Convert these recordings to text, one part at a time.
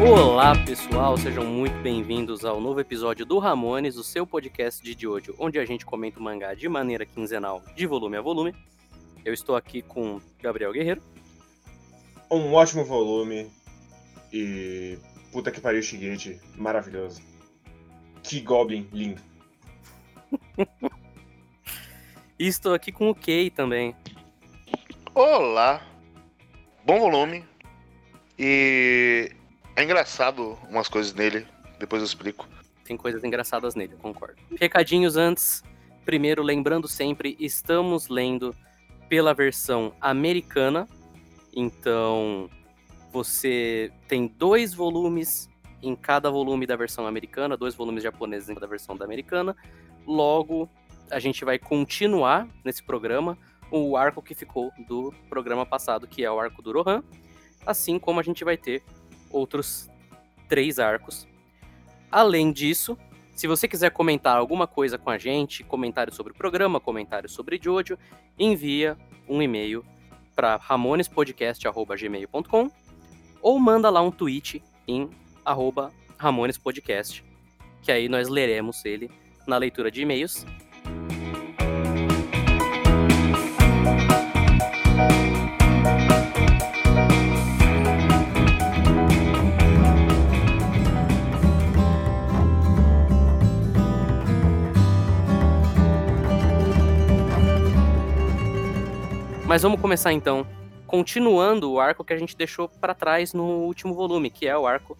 Olá pessoal, sejam muito bem-vindos ao novo episódio do Ramones, o seu podcast de Jojo, onde a gente comenta o mangá de maneira quinzenal, de volume a volume. Eu estou aqui com Gabriel Guerreiro. Um ótimo volume e puta que pariu Shigeti, maravilhoso. Que Goblin lindo. E estou aqui com o Kay também. Olá. Bom volume. E é engraçado umas coisas nele, depois eu explico. Tem coisas engraçadas nele, eu concordo. Recadinhos antes. Primeiro, lembrando sempre, estamos lendo pela versão americana. Então, você tem dois volumes em cada volume da versão americana, dois volumes japoneses em cada versão da americana. Logo, a gente vai continuar nesse programa o arco que ficou do programa passado, que é o arco do Rohan, assim como a gente vai ter outros três arcos. Além disso, se você quiser comentar alguma coisa com a gente, comentário sobre o programa, comentário sobre Jojo, envia um e-mail para ramonespodcast.gmail.com ou manda lá um tweet em arroba Ramones Podcast, que aí nós leremos ele na leitura de e-mails. Mas vamos começar então, continuando o arco que a gente deixou para trás no último volume, que é o arco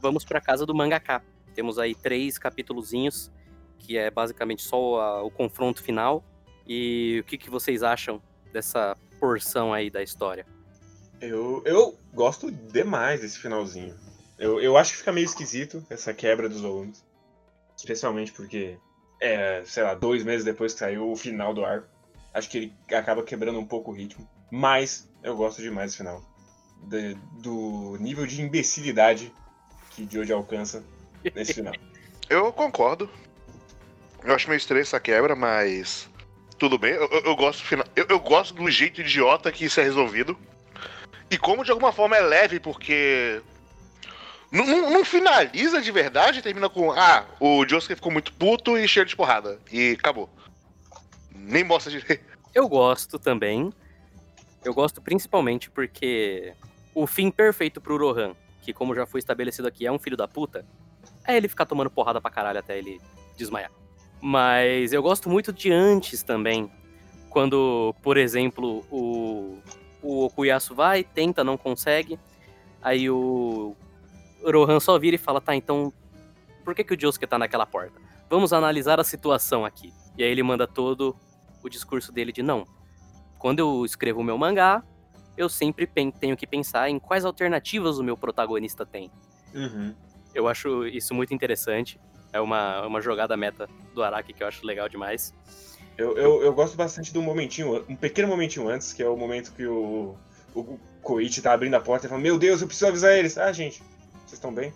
Vamos para casa do mangaka. Temos aí três capítulozinhos, que é basicamente só a, o confronto final. E o que, que vocês acham dessa porção aí da história? Eu, eu gosto demais desse finalzinho. Eu, eu acho que fica meio esquisito essa quebra dos volumes. Especialmente porque, é, sei lá, dois meses depois que saiu o final do arco. Acho que ele acaba quebrando um pouco o ritmo. Mas eu gosto demais desse final. De, do nível de imbecilidade que Jojo alcança nesse final. Eu concordo. Eu acho meio estranho essa quebra, mas. Tudo bem. Eu, eu, eu gosto do final. Eu, eu gosto do jeito idiota que isso é resolvido. E como de alguma forma é leve, porque. Não, não, não finaliza de verdade, termina com. Ah, o Josuke ficou muito puto e cheio de porrada. E acabou. Nem mostra direito. Eu gosto também. Eu gosto principalmente porque o fim perfeito pro Rohan, que como já foi estabelecido aqui, é um filho da puta, é ele ficar tomando porrada pra caralho até ele desmaiar. Mas eu gosto muito de antes também. Quando, por exemplo, o, o Okuyasu vai, tenta, não consegue. Aí o Rohan só vira e fala, tá, então por que, que o Josuke tá naquela porta? Vamos analisar a situação aqui. E aí ele manda todo o discurso dele de não. Quando eu escrevo o meu mangá, eu sempre tenho que pensar em quais alternativas o meu protagonista tem. Uhum. Eu acho isso muito interessante. É uma, uma jogada meta do Araki que eu acho legal demais. Eu, eu, eu gosto bastante do momentinho, um pequeno momentinho antes, que é o momento que o, o Koichi tá abrindo a porta e fala: Meu Deus, eu preciso avisar eles. Ah, gente, vocês estão bem?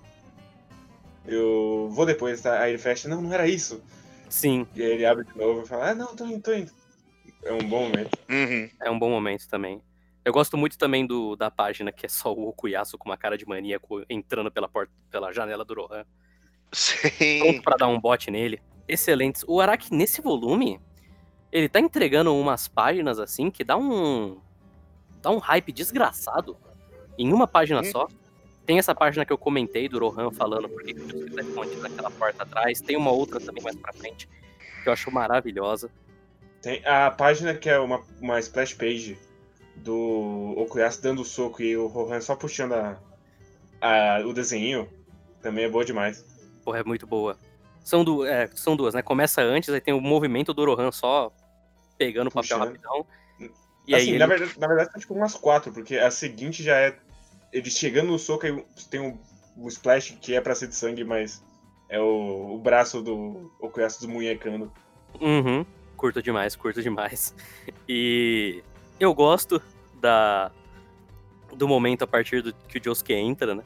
Eu vou depois, tá? Aí ele fecha: Não, não era isso. Sim. E aí ele abre de novo e fala: Ah, não, tô indo, tô indo. É um bom momento. Uhum. É um bom momento também. Eu gosto muito também do, da página que é só o Okuyasu com uma cara de maníaco entrando pela porta, pela janela do Rohan. Sim. Pronto pra dar um bote nele. Excelentes. O Araki, nesse volume, ele tá entregando umas páginas assim que dá um. dá um hype desgraçado. Em uma página Hum. só. Tem essa página que eu comentei do Rohan falando porque Josuke tá escondido naquela porta atrás. Tem uma outra também mais pra frente que eu acho maravilhosa. Tem a página que é uma, uma splash page do Okuyasu dando o soco e o Rohan só puxando a, a- o desenho. Também é boa demais. Porra, é muito boa. São, du é, são duas, né? Começa antes, aí tem o movimento do Rohan só pegando o papel rapidão. E assim, aí na, ele... verdade, na verdade, são tipo umas quatro, porque a seguinte já é. Ele chegando no soco, aí tem um, um splash que é pra ser de sangue, mas é o, o braço do Okuyasu desmunhecando. Uhum. Curto demais, curto demais. E eu gosto da do momento a partir do que o Josuke entra, né?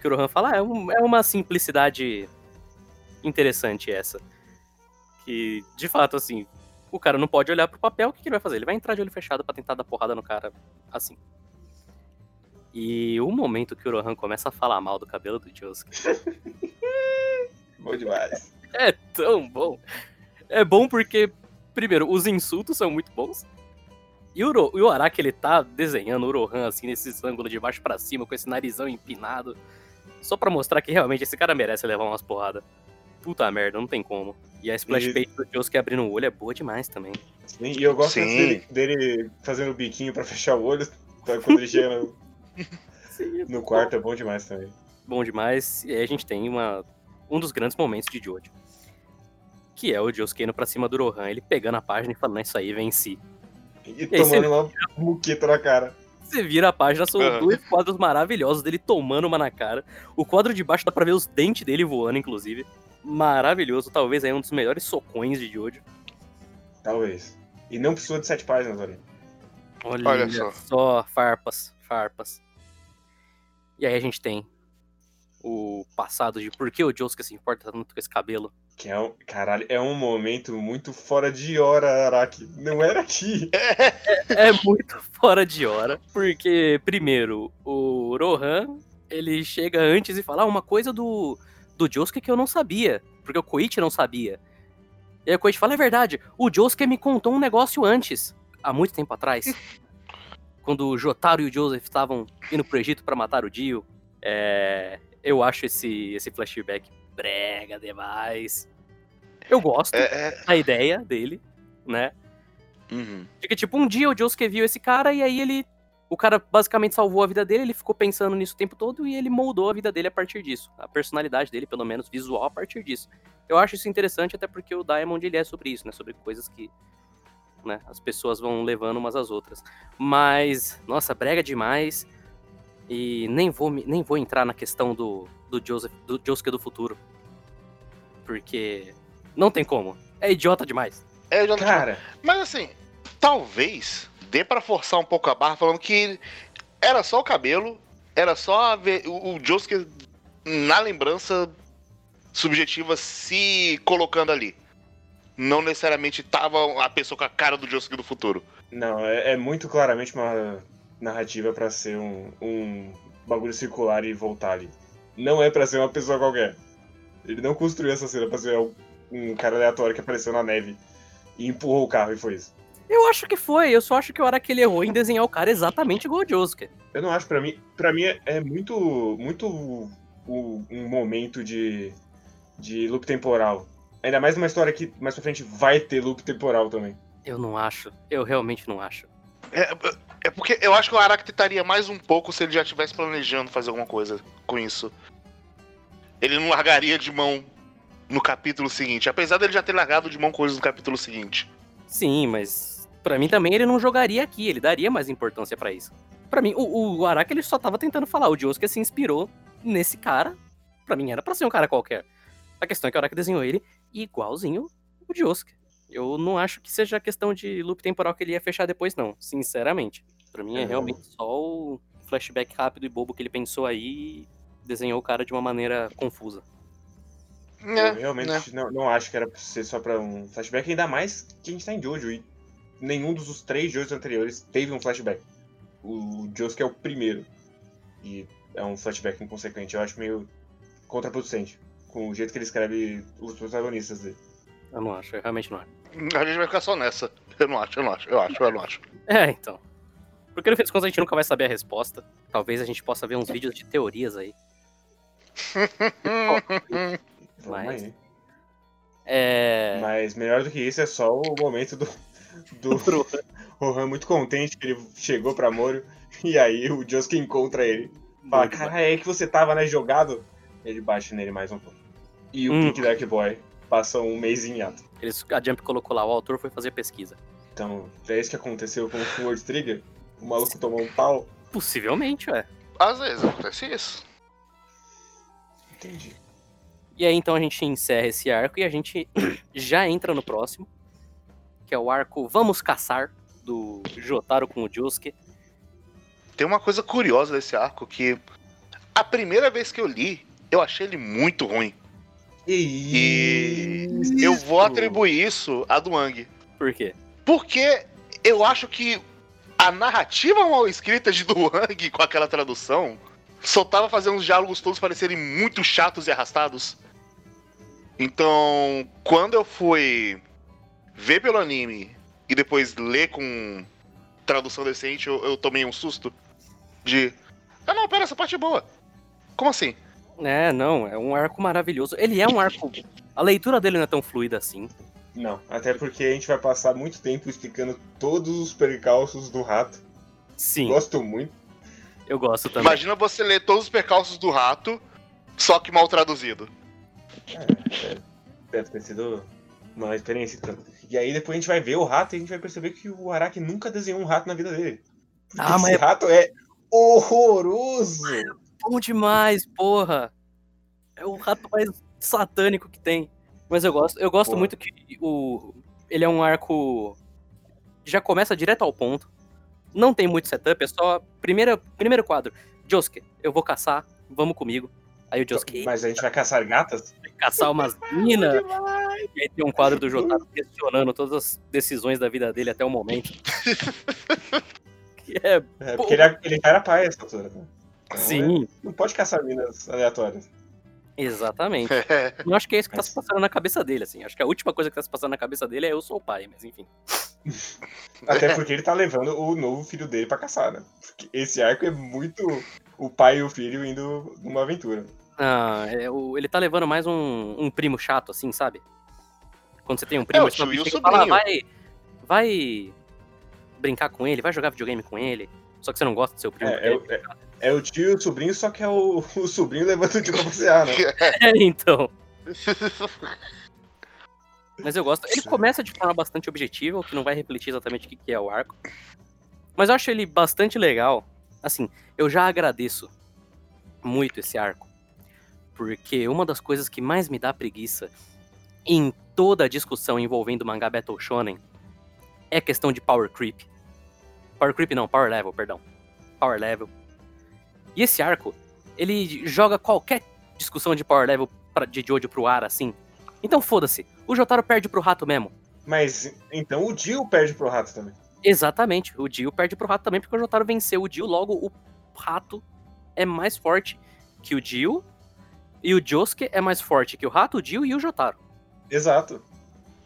Que o Rohan fala, ah, é, um- é uma simplicidade interessante essa. Que, de fato, assim, o cara não pode olhar pro papel, o que, que ele vai fazer? Ele vai entrar de olho fechado pra tentar dar porrada no cara assim. E o momento que o Rohan começa a falar mal do cabelo do Josuke Bom demais. é tão bom. É bom porque, primeiro, os insultos são muito bons. E o, e o Araki, ele tá desenhando o Rohan assim, nesses ângulos de baixo pra cima, com esse narizão empinado. Só pra mostrar que realmente esse cara merece levar umas porradas. Puta merda, não tem como. E a splash E- page do Josuke abrindo o olho é boa demais também. Sim, e eu gosto Sim. dele, dele fazendo o biquinho pra fechar o olho. Então, quando ele chega no, no quarto, é bom demais também. bom demais. E aí a gente tem uma, um dos grandes momentos de Jojo. Que é o Josuke indo pra cima do Rohan, ele pegando a página e falando, é isso aí, venci. E aí, tomando uma muqueta na cara. Você vira a página, são Aham. dois quadros maravilhosos dele tomando uma na cara. O quadro de baixo dá pra ver os dentes dele voando, inclusive. Maravilhoso, talvez aí um dos melhores socões de Jojo. Talvez. E não precisou de sete páginas, olha. Olha, Olha só. só, farpas, farpas. E aí a gente tem o passado de por que o Josuke se importa tanto com esse cabelo. Que é um, caralho, é um momento muito fora de hora, Araki. Não era aqui. É muito fora de hora, porque, primeiro, o Rohan, ele chega antes e fala ah, uma coisa do, do Josuke que eu não sabia, porque o Koichi não sabia. E aí o Koichi fala, é verdade, o Josuke me contou um negócio antes, há muito tempo atrás, quando o Jotaro e o Joseph estavam indo pro Egito pra matar o Dio. É, eu acho esse, esse flashback brega demais. Eu gosto É, é. da ideia dele, né? Uhum. De que, tipo, um dia o Josuke viu esse cara e aí ele. O cara basicamente salvou a vida dele, ele ficou pensando nisso o tempo todo e ele moldou a vida dele a partir disso. A personalidade dele, pelo menos visual, a partir disso. Eu acho isso interessante, até porque o Diamond ele é sobre isso, né? Sobre coisas que né, as pessoas vão levando umas às outras. Mas, nossa, brega demais. E nem vou, me- nem vou entrar na questão do, do, Joseph, do Josuke do futuro. Porque não tem como. É idiota demais. É, já- Cara, Mas assim, talvez dê pra forçar um pouco a barra falando que era só o cabelo, era só a ve- o, o Josuke na lembrança subjetiva se colocando ali. Não necessariamente tava a pessoa com a cara do Josuke do futuro. não, é, é muito claramente uma narrativa pra ser um, um bagulho circular e voltar ali. Não é pra ser uma pessoa qualquer. Ele não construiu essa cena pra ser um, cara aleatório que apareceu na neve e empurrou o carro e foi isso. Eu acho que foi, eu só acho que o Araki ele errou em desenhar o cara exatamente igual o Josuke. Eu não acho, pra mim, para mim é- é muito, muito o- um momento de, de loop temporal. Ainda mais numa história que mais pra frente vai ter loop temporal também. Eu não acho, eu realmente não acho. É, é porque eu acho que o Araki tentaria mais um pouco se ele já estivesse planejando fazer alguma coisa com isso. Ele não largaria de mão no capítulo seguinte, apesar dele já ter largado de mão coisas no capítulo seguinte. Sim, mas pra mim também ele não jogaria aqui, ele daria mais importância pra isso. Pra mim, o, o Araki ele só tava tentando falar, o Josuke se inspirou nesse cara. Pra mim era pra ser um cara qualquer. A questão é que o Araki desenhou ele igualzinho o Josuke. Eu não acho que seja questão de loop temporal que ele ia fechar depois, não. Sinceramente. Pra mim é É. realmente só o flashback rápido e bobo que ele pensou aí desenhou o cara de uma maneira confusa. É, eu realmente não, não acho que era pra ser só pra um flashback, ainda mais que a gente tá em Jojo e nenhum dos três Jojos anteriores teve um flashback. O Josuke é o primeiro. E é um flashback inconsequente. Eu acho meio contraproducente com o jeito que ele escreve os protagonistas dele. Eu não acho, eu realmente não acho. A gente vai ficar só nessa. Eu não acho, eu não acho, eu acho, eu não acho. É, então. Porque no fim das contas a gente nunca vai saber a resposta. Talvez a gente possa ver uns vídeos de teorias aí. Mas-. É. Mas melhor do que isso é só o momento do, do Rohan muito contente que ele chegou pra Moro e aí o Josuke encontra ele. Fala, cara, é que você tava, né, jogado? Ele bate nele mais um pouco. E o Hum. Pink Dark Boy passa um mês em ato. Eles, a Jump colocou lá, o autor foi fazer pesquisa. Então, é isso que aconteceu com o World Trigger? O maluco tomou um pau? Possivelmente, ué. Às vezes acontece isso. Entendi. E aí então a gente encerra esse arco e a gente já entra no próximo. Que é o arco Vamos Caçar, do Jotaro com o Josuke. Tem uma coisa curiosa desse arco que a primeira vez que eu li, eu achei ele muito ruim. E E eu vou atribuir isso a Duang. Por quê? Porque eu acho que a narrativa mal escrita de Duang com aquela tradução só tava fazendo os diálogos todos parecerem muito chatos e arrastados. Então, quando eu fui ver pelo anime e depois ler com tradução decente, eu, eu tomei um susto de. Ah não, pera, essa parte é boa. Como assim? É, não, é um arco maravilhoso. Ele é um arco. A leitura dele não é tão fluida assim. Não, até porque a gente vai passar muito tempo explicando todos os percalços do rato. Sim, Gosto muito. Eu gosto também. Imagina você ler todos os percalços do rato, só que mal traduzido. Deve ter sido uma experiência e tanto. E aí depois a gente vai ver o rato e a gente vai perceber que o Araki nunca desenhou um rato na vida dele. Porque Ah, mas esse é- rato é horroroso. Bom demais, porra! É o rato mais satânico que tem. Mas eu gosto. Eu gosto Porra. muito que o. Ele é um arco. Já começa direto ao ponto. Não tem muito setup, é só. Primeira, primeiro quadro. Josuke, eu vou caçar, vamos comigo. Aí o Josuke Mas a gente vai caçar gatas? caçar umas minas. E aí tem um quadro do Jotaro questionando todas as decisões da vida dele até o momento. que é. É, porque ele, ele era pai essa altura. Né? Então, Sim, é, Não pode caçar minas aleatórias. exatamente. Eu acho que é isso que tá se passando na cabeça dele, assim. Acho que a última coisa que tá se passando na cabeça dele é eu sou o pai, mas enfim. Até porque ele tá levando o novo filho dele pra caçar, né? Porque esse arco é muito o pai e o filho indo numa aventura. Ah, é, o- ele tá levando mais um, um primo chato, assim, sabe? Quando você tem um primo É, o chato, tio e você tem falar, sobrinho. vai, vai brincar com ele, vai jogar videogame com ele. Só que você não gosta do seu primo. É, é, o- é- é o tio e o sobrinho, só que é o, o sobrinho levando o tio pra passear, né? É, então. Mas eu gosto. Ele começa de forma bastante objetiva, o que não vai refletir exatamente o que é o arco. Mas eu acho ele bastante legal. Assim, eu já agradeço muito esse arco. Porque uma das coisas que mais me dá preguiça em toda a discussão envolvendo mangá Battle Shonen é a questão de power creep. Power creep não, power level, perdão. Power level. E esse arco, ele joga qualquer discussão de power level pra, de Jojo pro ar, assim. Então foda-se, o Jotaro perde pro rato mesmo. Mas então o Dio perde pro rato também. Exatamente, o Dio perde pro rato também porque o Jotaro venceu o Dio, logo o rato é mais forte que o Dio. E o Josuke é mais forte que o rato, o Dio e o Jotaro. Exato.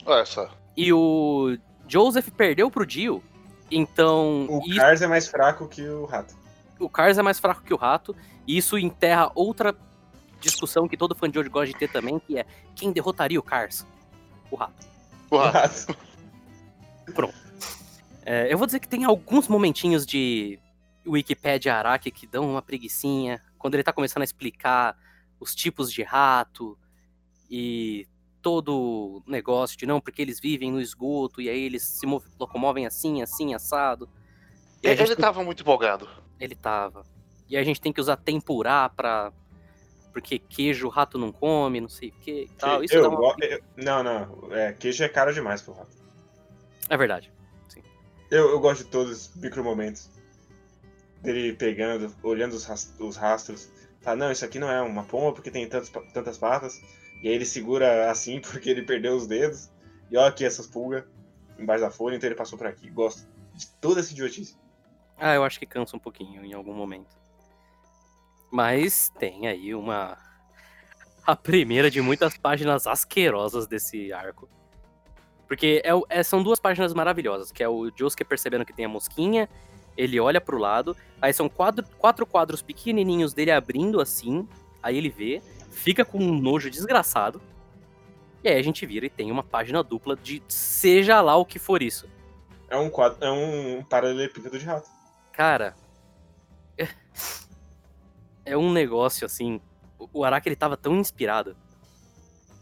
Olha só. E o Joseph perdeu pro Dio, então O isso- Cars é mais fraco que o rato. o Cars é mais fraco que o rato, e isso enterra outra discussão que todo fã de hoje gosta de ter também, que é quem derrotaria o Cars? O rato. O rato. rato. É, eu vou dizer que tem alguns momentinhos de Wikipedia Araki que dão uma preguiçinha, quando ele tá começando a explicar os tipos de rato e todo o negócio de não, porque eles vivem no esgoto e aí eles se mov- locomovem assim, assim, assado. E Ele, gente tava muito empolgado. Ele tava. E a gente tem que usar tempurá pra. Porque queijo o rato não come, não sei o que tal. Isso eu, uma... eu- Não, não. É, queijo é caro demais pro rato. É verdade. Eu, eu gosto de todos os micro momentos. Dele pegando, olhando os, os rastros. Fala, não, isso aqui não é uma pomba porque tem tantos, tantas patas. E aí ele segura assim porque ele perdeu os dedos. E olha aqui essas pulgas embaixo da folha, então ele passou por aqui. Gosto de toda essa idiotice. Ah, eu acho que cansa um pouquinho em algum momento. Mas tem aí uma. A primeira de muitas páginas asquerosas desse arco. Porque é, é- são duas páginas maravilhosas, que é o Josuke percebendo que tem a mosquinha, ele olha pro lado, aí são quatro, quatro quadros pequenininhos dele abrindo assim, aí ele vê, fica com um nojo desgraçado, e aí a gente vira e tem uma página dupla de seja lá o que for isso. É um quadro, é um paralelepípedo de rato. Cara, é- um negócio assim. o- Araki ele tava tão inspirado.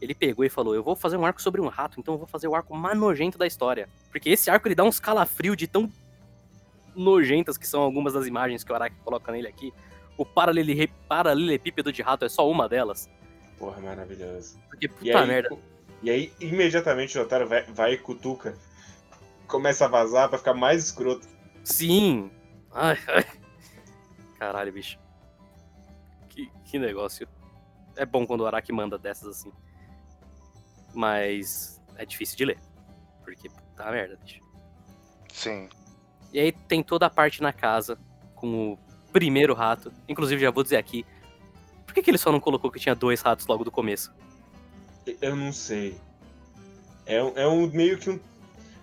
Ele pegou e falou: Eu vou fazer um arco sobre um rato, então eu vou fazer o arco mais nojento da história. Porque esse arco ele dá uns calafrios de tão nojentas que são algumas das imagens que o Araki coloca nele aqui. O paralele- paralelepípedo de rato é só uma delas. Porra, maravilhoso. Porque puta E aí, merda. e aí, imediatamente o Jotaro vai, vai e cutuca. Começa a vazar pra ficar mais escroto. Sim! Ai, ai. Caralho, bicho. Que, que negócio. É bom quando o Araki manda dessas assim. mas é difícil de ler. Porque, puta merda, bicho. Sim. E aí tem toda a parte na casa com o primeiro rato. Inclusive, já vou dizer aqui, por que, que ele só não colocou que tinha dois ratos logo do começo? Eu não sei. É, um- é um meio que um.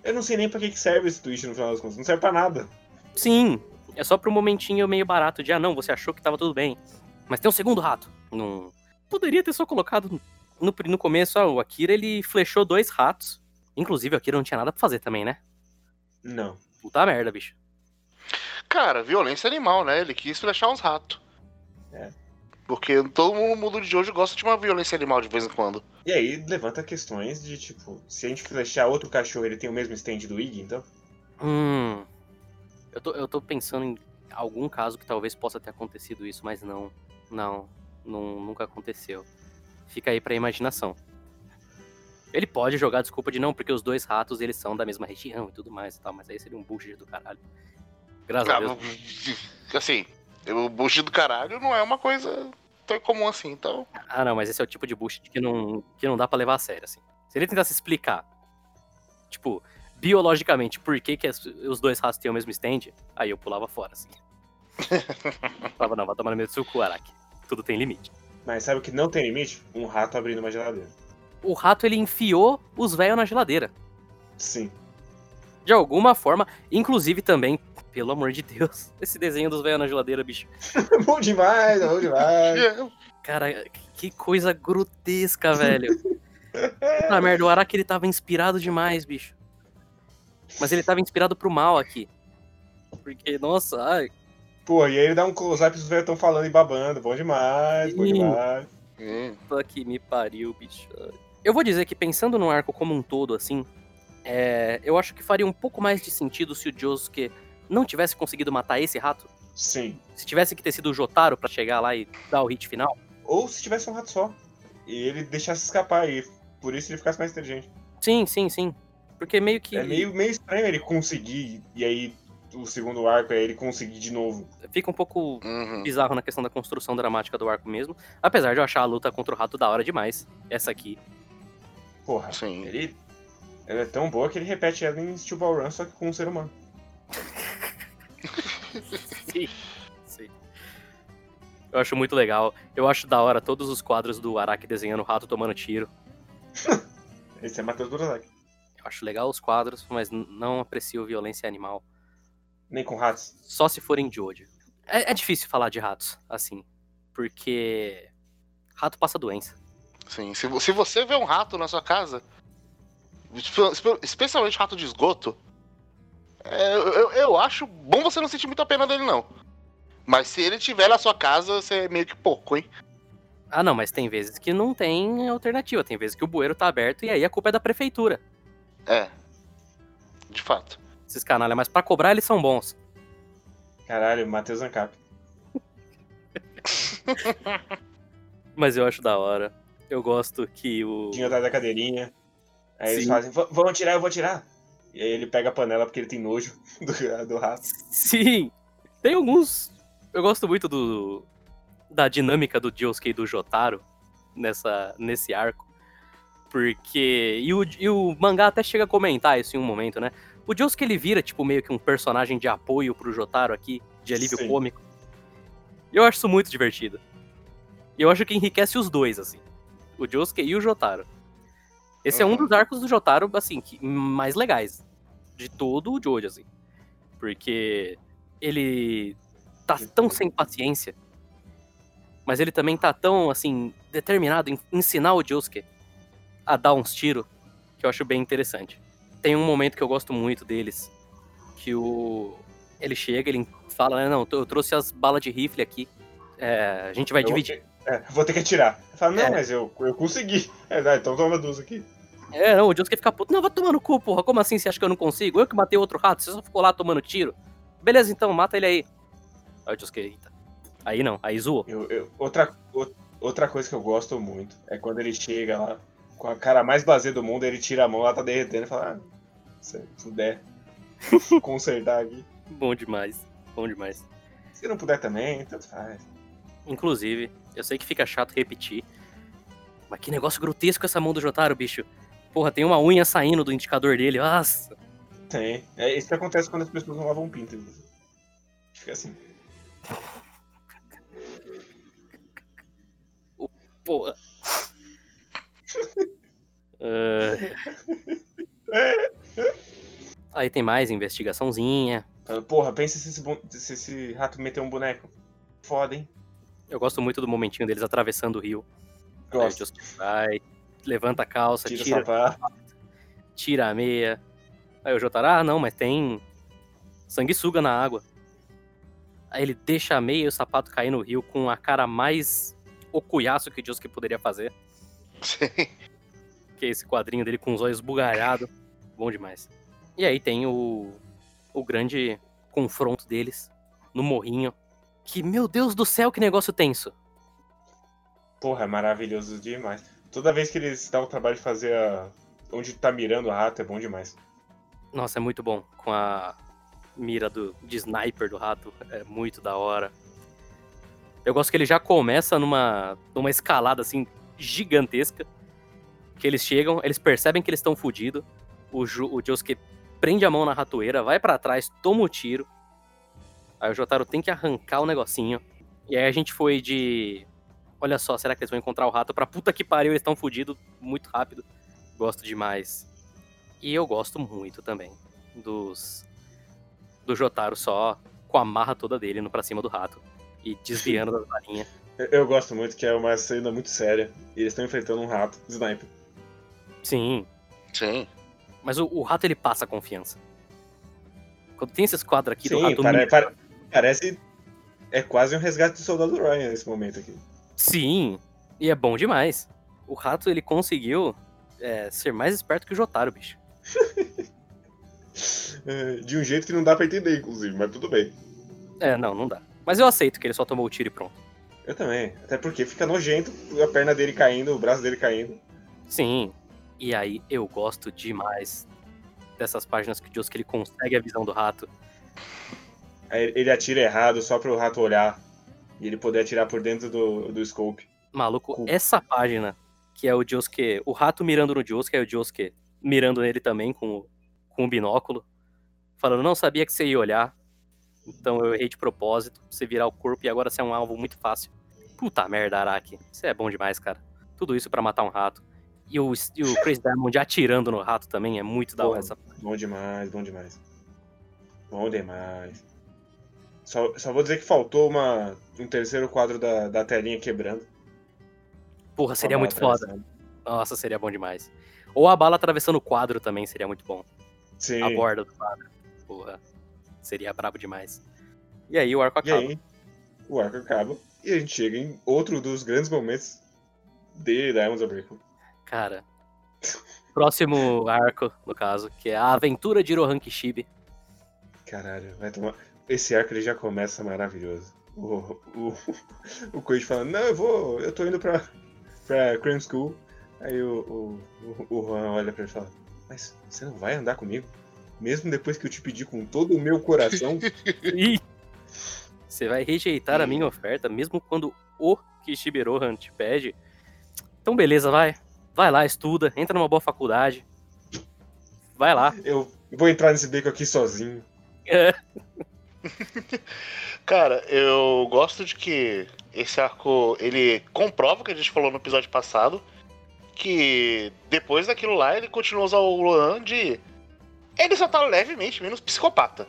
Eu não sei nem pra que que serve esse twist no final das contas. Não serve pra nada. Sim, é só pro momentinho meio barato de, ah não, você achou que tava tudo bem. Mas tem um segundo rato. Não. Poderia ter só colocado no, no começo, ah, o Akira ele flechou dois ratos. Inclusive, o Akira não tinha nada pra fazer também, né? Não. Puta merda, bicho. Cara, violência animal, né? Ele quis flechar uns ratos. É. Porque todo mundo de hoje gosta de uma violência animal de vez em quando. E aí levanta questões de tipo, se a gente flechar outro cachorro, ele tem o mesmo stand do Iggy, então? Hum. Eu tô, eu tô pensando em algum caso que talvez possa ter acontecido isso, mas não. Não. não nunca aconteceu. Fica aí pra imaginação. Ele pode jogar desculpa de não, porque os dois ratos eles são da mesma região e tudo mais e tal, mas aí seria um bullshit do caralho. Graças a Ah, Deus. assim, o bullshit do caralho não é uma coisa tão comum assim, então. Ah, não, mas esse é o tipo de bullshit que não, que não dá pra levar a sério, assim. Se ele tentasse explicar, tipo, biologicamente, por que, que as- os dois ratos têm o mesmo stand, aí eu pulava fora, assim. Falava, não, vai tomar no meio do seu cu, Araki. Tudo tem limite. Mas sabe o que não tem limite? Um rato abrindo uma geladeira. O rato, ele enfiou os velhos na geladeira. Sim. De alguma forma, inclusive também, pelo amor de Deus, esse desenho dos velhos na geladeira, bicho. bom demais, bom demais. Cara, que coisa grotesca, velho. Puta merda, o Araki ele tava inspirado demais, bicho. Mas ele tava inspirado pro mal aqui. Porque, nossa, ai, Pô, e aí ele dá um close-up e os velhos estão falando e babando. Bom demais, bom demais. Hum, que me pariu, bicho. Eu vou dizer que pensando no arco como um todo, assim, é, eu acho que faria um pouco mais de sentido se o Josuke não tivesse conseguido matar esse rato. Sim. Se tivesse que ter sido o Jotaro pra chegar lá e dar o hit final. Ou se tivesse um rato só. E ele deixasse escapar e por isso ele ficasse mais inteligente. Sim, sim, sim. Porque meio que É meio, meio estranho ele conseguir, e aí o segundo arco é ele conseguir de novo. fica um pouco uhum. bizarro na questão da construção dramática do arco mesmo. Apesar de eu achar a luta contra o rato da hora demais. Essa aqui. Porra, Sim. ele, ela é tão boa que ele repete ela em Steel Ball Run, só que com um ser humano. Sim. Sim. Eu acho muito legal. Eu acho da hora todos os quadros do Araki desenhando o rato tomando tiro. Esse é Matheus Burozaki. Eu acho legal os quadros, mas não aprecio violência animal. Nem com ratos. Só se forem de Jojo. É, é difícil falar de ratos, assim. Porque. Rato passa doença. Sim. Se, se você vê um rato na sua casa, espe- espe- especialmente rato de esgoto, é, eu, eu- acho bom você não sentir muita pena dele, não. Mas se ele estiver na sua casa, você é meio que pouco, hein? Ah, não, mas tem vezes que não tem alternativa. Tem vezes que o bueiro tá aberto e aí a culpa é da prefeitura. É. De fato. Esses canalha, mas pra cobrar eles são bons. Caralho, Matheus Ancap. Mas eu acho da hora. Eu gosto que o. Tinha atrás da cadeirinha. Aí eles Sim. fazem, "V- vão tirar, eu vou tirar. E aí ele pega a panela porque ele tem nojo do, do rato. Sim! Tem alguns. Eu gosto muito do. Da dinâmica do Josuke e do Jotaro nessa, nesse arco. Porque. E o, e o mangá até chega a comentar isso em um momento, né? O Josuke ele vira, tipo, meio que um personagem de apoio pro Jotaro aqui, de alívio Sim. cômico. Eu acho isso muito divertido. E eu acho que enriquece os dois, assim. O Josuke e o Jotaro. Esse é um Uhum. dos arcos do Jotaro, assim, que- mais legais. De todo o Jojo, assim. Porque ele tá tão sem paciência. Mas ele também tá tão, assim, determinado em ensinar o Josuke a dar uns tiros, que eu acho bem interessante. Tem um momento que eu gosto muito deles, que o... Ele chega, ele fala, né, não, eu trouxe as balas de rifle aqui, é, a gente vai Eu vou dividir. ter- é, vou ter que atirar. Ele fala, não, É. mas eu, eu consegui. É, então toma duas aqui. É, não, o Josuke fica puto. Não, vai tomar no cu, porra. Como assim você acha que eu não consigo? Eu que matei outro rato, você só ficou lá tomando tiro. Beleza, então, mata ele aí. Aí o Josuke, eita. Aí não, aí zoou. Eu, eu- outra, outra coisa que eu gosto muito é quando ele chega lá com a cara mais blasé do mundo, ele tira a mão, ela tá derretendo e fala, ah, se puder consertar aqui. Bom demais, bom demais. Se não puder também, tanto faz. Inclusive, eu sei que fica chato repetir, Mas que negócio grotesco essa mão do Jotaro, bicho. Porra, tem uma unha saindo do indicador dele. Nossa. Tem. É isso que acontece quando as pessoas não lavam pinto. Fica assim. Porra. Ah. Aí tem mais investigaçãozinha. Fala, Porra, pensa se esse, se esse rato meter um boneco. Foda, hein? Eu gosto muito do momentinho deles atravessando o rio. Aí o Gosto. Josuke vai, levanta a calça, Tira o tira, sapato. tira a meia. Aí o Jotaro, ah, não, mas tem sanguessuga na água. Aí ele deixa a meia e o sapato cair no rio com a cara mais ocuiaço que o Josuke poderia fazer. Sim. Que é esse quadrinho dele com os olhos bugalhados. Bom demais. E aí tem o, o grande confronto deles no morrinho. Que, meu Deus do céu, que negócio tenso. Porra, é maravilhoso demais. Toda vez que eles dão o trabalho de fazer a... onde tá mirando o rato, é bom demais. Nossa, é muito bom. Com a mira do, de sniper do rato. É muito da hora. Eu gosto que ele já começa numa, numa escalada assim gigantesca. Que eles chegam, eles percebem que eles estão fodidos. O, Ju- o Josuke prende a mão na ratoeira, vai pra trás, toma o tiro. Aí o Jotaro tem que arrancar o negocinho. E aí a gente foi de. Olha só, será que eles vão encontrar o rato? Pra puta que pariu, eles estão fodidos muito rápido. Gosto demais. E eu gosto muito também dos. Do Jotaro só com a marra toda dele indo pra cima do rato. E desviando das varinhas. Eu, eu gosto muito que é uma cena muito séria. E eles estão enfrentando um rato, sniper. Sim, Sim. mas o, o rato ele passa confiança. Quando tem esses quadros aqui do Sim, rato. pare- pare- parece. É quase um resgate do soldado Ryan nesse momento aqui. Sim, e é bom demais. O rato ele conseguiu é, ser mais esperto que o Jotaro, bicho. É, De um jeito que não dá pra entender, inclusive, mas tudo bem. É, não, não dá. Mas eu aceito que ele só tomou o tiro e pronto. Eu também. Até porque fica nojento a perna dele caindo, o braço dele caindo. Sim. E aí eu gosto demais dessas páginas que o Josuke ele consegue a visão do rato. Aí ele atira errado só pro rato olhar. E ele poder atirar por dentro do, do scope. Maluco, Cool. essa página, que é o Josuke, o rato mirando no Josuke, aí o Josuke mirando nele também com, o- com o binóculo, falando, não sabia que você ia olhar, então eu errei de propósito, você virar o corpo e agora você é um alvo muito fácil. Puta merda, Araki, você é bom demais, cara. Tudo isso pra matar um rato. E o, e o Chris Diamond atirando no rato também é muito da hora essa Bom demais, bom demais. Bom demais. Só, só vou dizer que faltou uma, um terceiro quadro da, da telinha quebrando. Porra, seria muito foda. Nossa, seria bom demais. Ou a bala atravessando o quadro também seria muito bom. Sim. A borda do quadro. Porra, seria brabo demais. E aí o arco E acaba. aí, o arco acaba. E a gente chega em outro dos grandes momentos de Diamonds Unbreakable. Cara, próximo arco, no caso, que é a aventura de Rohan Kishibe. Caralho, vai tomar. Esse arco ele já começa maravilhoso. O, o, o Koichi falando, não, eu vou. Eu tô indo pra, pra Crime School. Aí o, o, o, o Juan olha pra ele e fala, mas você não vai andar comigo? Mesmo depois que eu te pedi com todo o meu coração? Ih! Você vai rejeitar a minha oferta, mesmo quando o Kishibe Rohan te pede. Então beleza, vai. Vai lá, estuda, entra numa boa faculdade. Vai lá. eu vou entrar nesse beco aqui sozinho. É, Cara, eu gosto de que esse arco ele comprova o que a gente falou no episódio passado. Que depois daquilo lá ele continua a usar o Luan de. Ele só tá levemente menos psicopata.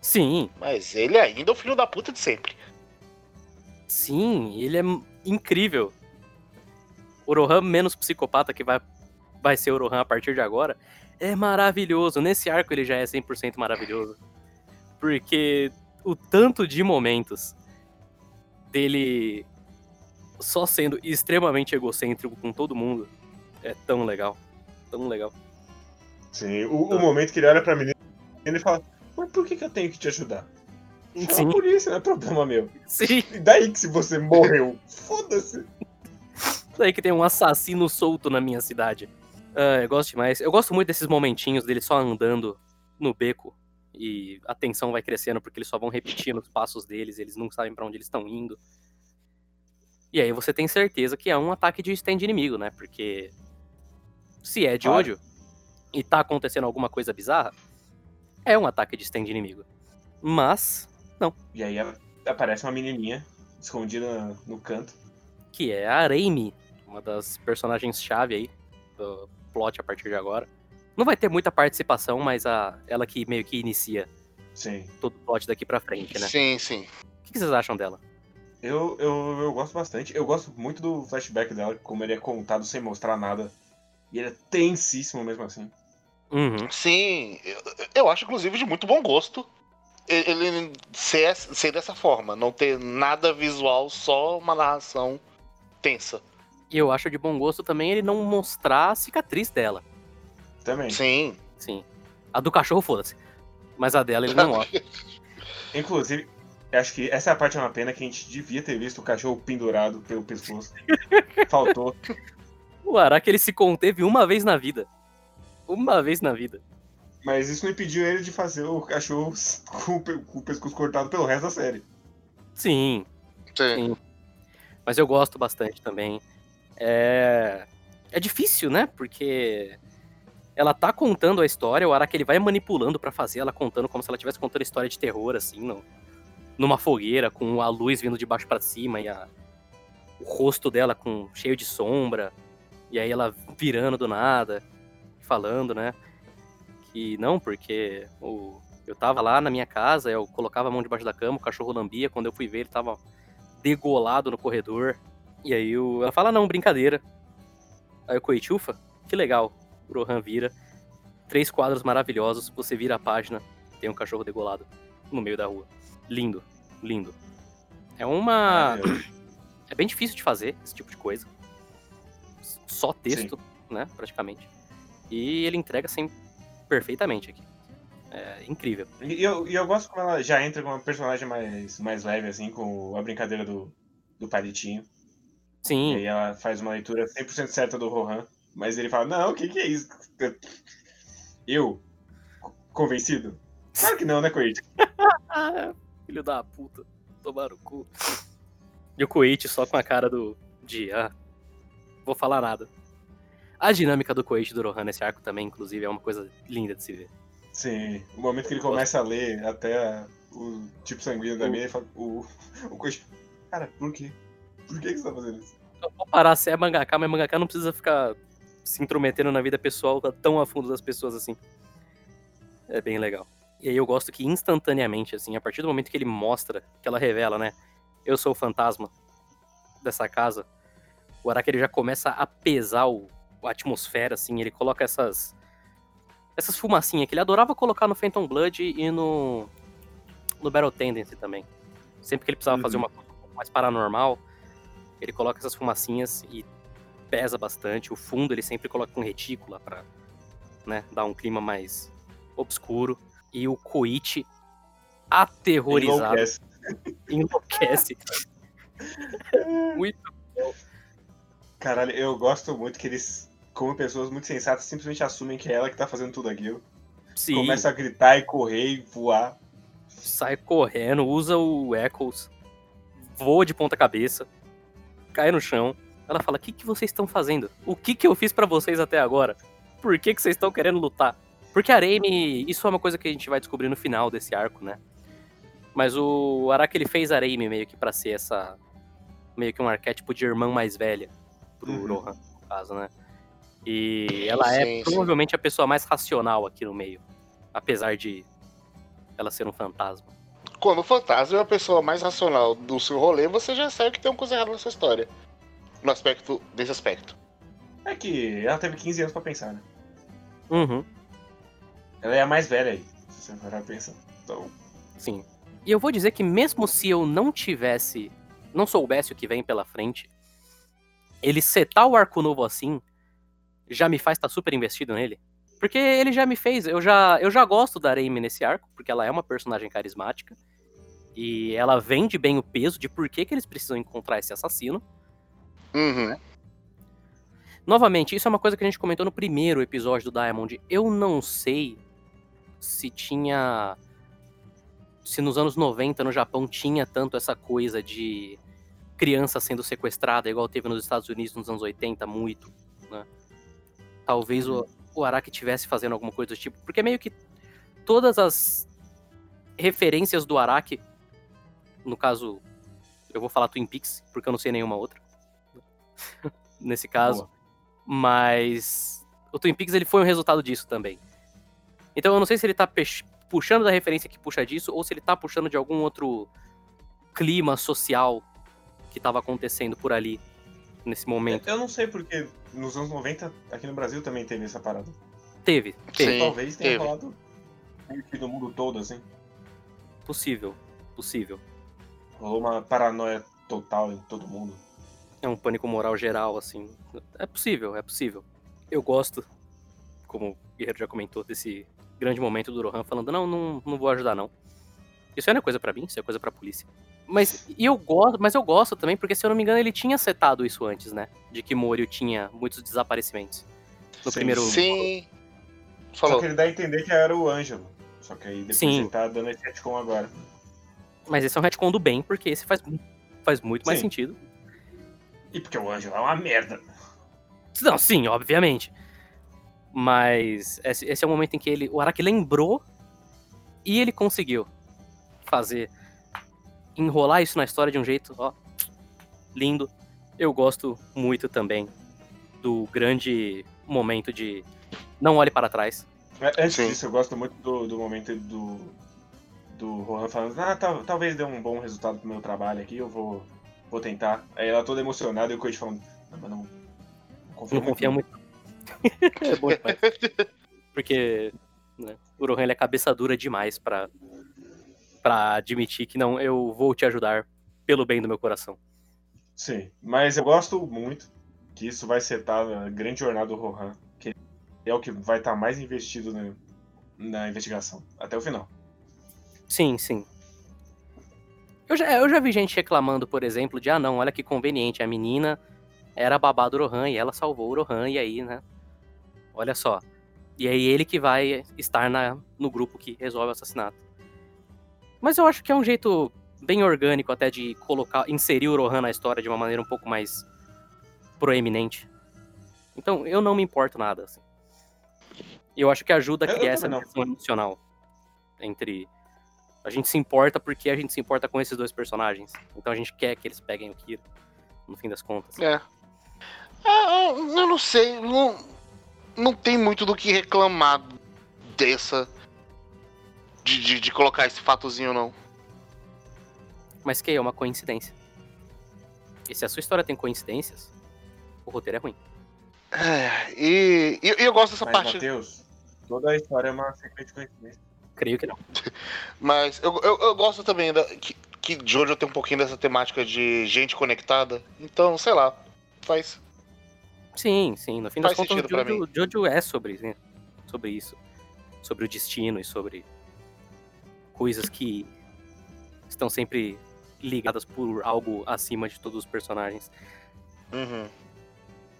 Sim, Mas ele ainda é o filho da puta de sempre. sim, ele é incrível. O Rohan menos psicopata que vai, vai ser o Rohan a partir de agora é maravilhoso. Nesse arco ele já é 100% maravilhoso. Porque o tanto de momentos dele só sendo extremamente egocêntrico com todo mundo é tão legal. Tão legal. Sim, o, o momento que ele olha pra menina e fala, mas por que, que eu tenho que te ajudar? Chama Sim, a polícia, não é problema meu. sim. E daí que se você morreu? Foda-se. Daí que tem um assassino solto na minha cidade. Ah, eu gosto demais. Eu gosto muito desses momentinhos dele só andando no beco. E a tensão vai crescendo porque eles só vão repetindo os passos deles, eles não sabem pra onde eles estão indo. E aí você tem certeza que é um ataque de stand inimigo, né? Porque se é de Claro. ódio e tá acontecendo alguma coisa bizarra, é um ataque de stand inimigo. Mas, E aí aparece uma menininha escondida no canto. que é a Raimi, uma das personagens-chave aí do plot a partir de agora. Não vai ter muita participação, mas a, ela que meio que inicia Sim. todo o plot daqui pra frente, né? Sim, sim. O que vocês acham dela? Eu, eu, eu gosto bastante. Eu gosto muito do flashback dela, como ele é contado sem mostrar nada. E ele é tensíssimo mesmo assim. Uhum. Sim, eu, eu acho inclusive de muito bom gosto ele ele ser, ser dessa forma, não ter nada visual, só uma narração tensa. E eu acho de bom gosto também ele não mostrar a cicatriz dela. Também. Sim. Sim. A do cachorro, foda-se. Mas a dela ele não mostra. Inclusive, acho que essa parte é uma pena que a gente devia ter visto o cachorro pendurado pelo pescoço. Faltou. O Araki ele se conteve uma vez na vida. Uma vez na vida. Mas isso não impediu ele de fazer o cachorro com o pe- com o pescoço cortado pelo resto da série. Sim, Sim. mas eu gosto bastante também. É, é difícil, né? Porque ela tá contando a história, o Araki ele vai manipulando pra fazer ela contando como se ela estivesse contando história de terror, assim, no- numa fogueira, com a luz vindo de baixo pra cima e a- o rosto dela com cheio de sombra, e aí ela virando do nada, falando, né? Que não, porque o, eu tava lá na minha casa, eu colocava a mão debaixo da cama, o cachorro lambia, quando eu fui ver ele tava degolado no corredor. E aí o, ela fala, não, brincadeira. Aí o Koichi, ufa, que legal. O Rohan vira. Três quadros maravilhosos, você vira a página, tem um cachorro degolado no meio da rua. Lindo, lindo. É uma. É bem difícil de fazer esse tipo de coisa. Só texto, né, praticamente. E ele entrega assim perfeitamente aqui. É incrível. E eu, eu gosto como ela já entra com uma personagem mais, mais leve, assim, com a brincadeira do, do palitinho. E Sim, aí ela faz uma leitura 100% certa do Rohan. Mas ele fala, não, o que, que é isso? Eu? Convencido? Claro que não, né? Ah, filho da puta. Tomaram o cu. E o Koichi só com a cara do. De. Ah, vou falar nada. A dinâmica do Koichi e do Rohan nesse arco também, inclusive, é uma coisa linda de se ver. Sim, o momento que ele começa a ler até o tipo sanguíneo da minha, ele fala, o, o Koichi, cara, por quê? Por que, que você tá fazendo isso? Eu vou parar se é mangaka, mas mangaka não precisa ficar se intrometendo na vida pessoal tão a fundo das pessoas assim. É bem legal. E aí eu gosto que instantaneamente, assim, a partir do momento que ele mostra, que ela revela, né? Eu sou o fantasma dessa casa, o Araki ele já começa a pesar o, a atmosfera, assim, ele coloca essas. Essas fumacinhas que ele adorava colocar no Phantom Blood e no. no Battle Tendency também. Sempre que ele precisava Uhum. fazer uma coisa mais paranormal, ele coloca essas fumacinhas e pesa bastante. O fundo ele sempre coloca com retícula pra né, dar um clima mais obscuro. E o Koichi aterrorizado Enlouquece. enlouquece. Muito. Caralho, eu gosto muito que eles, como pessoas muito sensatas, simplesmente assumem que é ela que tá fazendo tudo aquilo. Sim, Começa a gritar e correr e voar. sai correndo, usa o Echoes, voa de ponta cabeça, cai no chão. Ela fala: O que, que vocês estão fazendo? O que, que eu fiz pra vocês até agora? Por que, que vocês estão querendo lutar? Porque a Arame, isso é uma coisa que a gente vai descobrir no final desse arco, né? Mas o Araki ele fez a Arame meio que pra ser essa. meio que um arquétipo de irmã mais velha pro Uhum. Rohan, no caso, né? E ela é Sim, sim. provavelmente a pessoa mais racional aqui no meio. Apesar de ela ser um fantasma. Quando o fantasma é a pessoa mais racional do seu rolê, você já sabe que tem uma coisa errada nessa história. No aspecto, nesse aspecto. É que ela teve 15 anos pra pensar, né? Uhum, Ela é a mais velha aí, se você parar pensar. Então, sim. E eu vou dizer que mesmo se eu não tivesse, não soubesse o que vem pela frente, ele setar o arco novo assim já me faz estar super investido nele. Porque ele já me fez, eu já, eu já gosto da Amy nesse arco, porque ela é uma personagem carismática. E ela vende bem o peso de por que, que eles precisam encontrar esse assassino. Uhum. Novamente, isso é uma coisa que a gente comentou no primeiro episódio do Diamond. Eu não sei se tinha. Se nos anos 90 no Japão tinha tanto essa coisa de criança sendo sequestrada, igual teve nos Estados Unidos nos anos 80, muito, né? Talvez o, o Araki tivesse fazendo alguma coisa do tipo, porque meio que todas as referências do Araki, no caso, eu vou falar Twin Peaks, porque eu não sei nenhuma outra, nesse caso, Boa. mas o Twin Peaks ele foi um resultado disso também. Então eu não sei se ele tá puxando da referência que puxa disso, ou se ele tá puxando de algum outro clima social que tava acontecendo por ali nesse momento. Eu não sei porque nos anos 90, aqui no Brasil também teve essa parada. Teve, teve. Sim, Talvez tenha teve. que no mundo todo, assim. Possível, possível. Rolou uma paranoia total em todo mundo. É um pânico moral geral, assim. É possível, é possível. Eu gosto, como o Guerreiro já comentou, desse grande momento do Rohan falando, não, não, não vou ajudar, não. Isso não é coisa pra mim, isso é coisa pra polícia. Mas e eu gosto, mas eu gosto também, porque se eu não me engano, ele tinha setado isso antes, né? De que Morio tinha muitos desaparecimentos. No Sim, primeiro. Sim. Só Falou. que ele dá a entender que era o Ângelo. Só que aí depois Sim. ele tá dando esse retcon agora. Mas esse é um retcon do bem, porque esse faz, faz muito mais Sim. sentido. E porque o Ângelo é uma merda. Não, sim, obviamente. Mas esse, esse é o momento em que ele, o Araki lembrou e ele conseguiu fazer enrolar isso na história de um jeito, ó, lindo. Eu gosto muito também do grande momento de não olhe para trás. Antes Sim. disso, eu gosto muito do, do momento do, do Rohan falando, ah, tal- talvez dê um bom resultado pro meu trabalho aqui, eu vou, vou tentar. Aí ela toda emocionada e o Coach falando, não, mas não, não confio Não confia muito. é bom demais. Porque né, o Rohan ele é cabeça dura demais pra, pra admitir que não, eu vou te ajudar pelo bem do meu coração. Sim, mas eu gosto muito que isso vai setar a grande jornada do Rohan, que é o que vai estar mais investido na, na investigação, até o final. Sim, sim. Eu já, eu já vi gente reclamando, por exemplo, de ah não, olha que conveniente, a menina era babá do Rohan e ela salvou o Rohan, e aí, né? Olha só. E aí ele que vai estar na, no grupo que resolve o assassinato. Mas eu acho que é um jeito bem orgânico até de colocar, inserir o Rohan na história de uma maneira um pouco mais proeminente. Então eu não me importo nada, assim. Eu acho que ajuda a criar essa não. emocional entre a gente se importa porque a gente se importa com esses dois personagens. Então a gente quer que eles peguem o Kira, no fim das contas. É. Ah, eu não sei. Não, não tem muito do que reclamar dessa. De, de, de colocar esse fatozinho, não. Mas que é uma coincidência. E se a sua história tem coincidências, o roteiro é ruim. É, e, e eu gosto dessa Mas, parte. Matheus, toda a história é uma sequência de coincidência. Creio que não. Mas eu, eu, eu gosto também da, que, que Jojo tem um pouquinho dessa temática de gente conectada. Então, sei lá. Faz. Sim, sim. No fim das Faz contas, sentido pra Jojo, Jojo é sobre, né, sobre isso. Sobre o destino e sobre coisas que estão sempre ligadas por algo acima de todos os personagens. Uhum.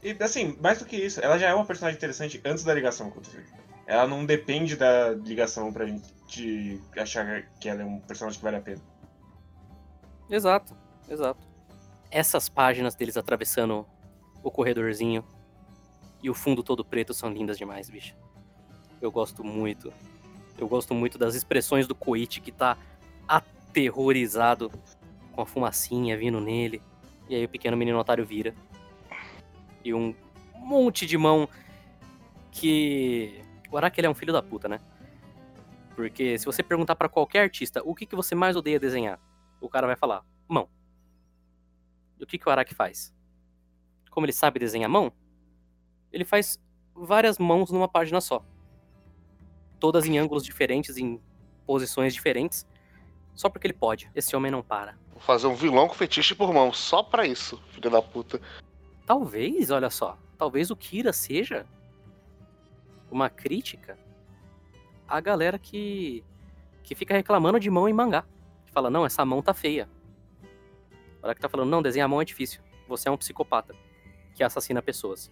E assim, mais do que isso, ela já é uma personagem interessante antes da ligação com o Twitter. Ela não depende da ligação pra gente achar que ela é um personagem que vale a pena. Exato, exato. Essas páginas deles atravessando o corredorzinho e o fundo todo preto são lindas demais, bicho. Eu gosto muito. Eu gosto muito das expressões do Koichi que tá aterrorizado com a fumacinha vindo nele. E aí o pequeno menino otário vira. E um monte de mão que. O Araki ele é um filho da puta, né? Porque se você perguntar pra qualquer artista o que, que você mais odeia desenhar, o cara vai falar mão. E o que, que o Araki faz? Como ele sabe desenhar mão, ele faz várias mãos numa página só. Todas em ângulos diferentes, em posições diferentes. Só porque ele pode. Esse homem não para. Vou fazer um vilão com fetiche por mão. Só pra isso, filho da puta. Talvez, olha só, talvez o Kira seja uma crítica à galera que que fica reclamando de mão em mangá. Que fala, não, essa mão tá feia. O Araki tá falando, não, desenhar mão é difícil. Você é um psicopata que assassina pessoas.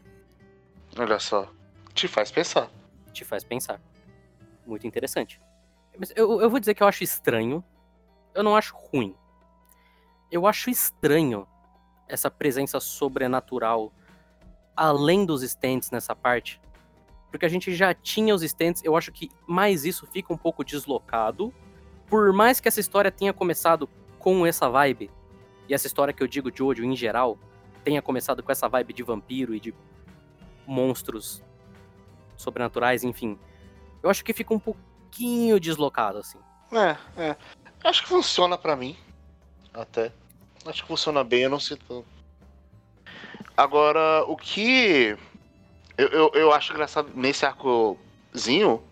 Olha só. Te faz pensar. te faz pensar. Muito interessante. Eu, eu vou dizer que eu acho estranho. Eu não acho ruim. Eu acho estranho essa presença sobrenatural além dos stands nessa parte. Porque a gente já tinha os stands, eu acho que mais isso fica um pouco deslocado. Por mais que essa história tenha começado com essa vibe, e essa história que eu digo de Jojo em geral, tenha começado com essa vibe de vampiro e de monstros sobrenaturais, enfim. Eu acho que fica um pouquinho deslocado, assim. É, é. Acho que funciona pra mim. Até. Acho que funciona bem, eu não sinto. Agora, o que eu, eu, eu acho engraçado nesse arcozinho,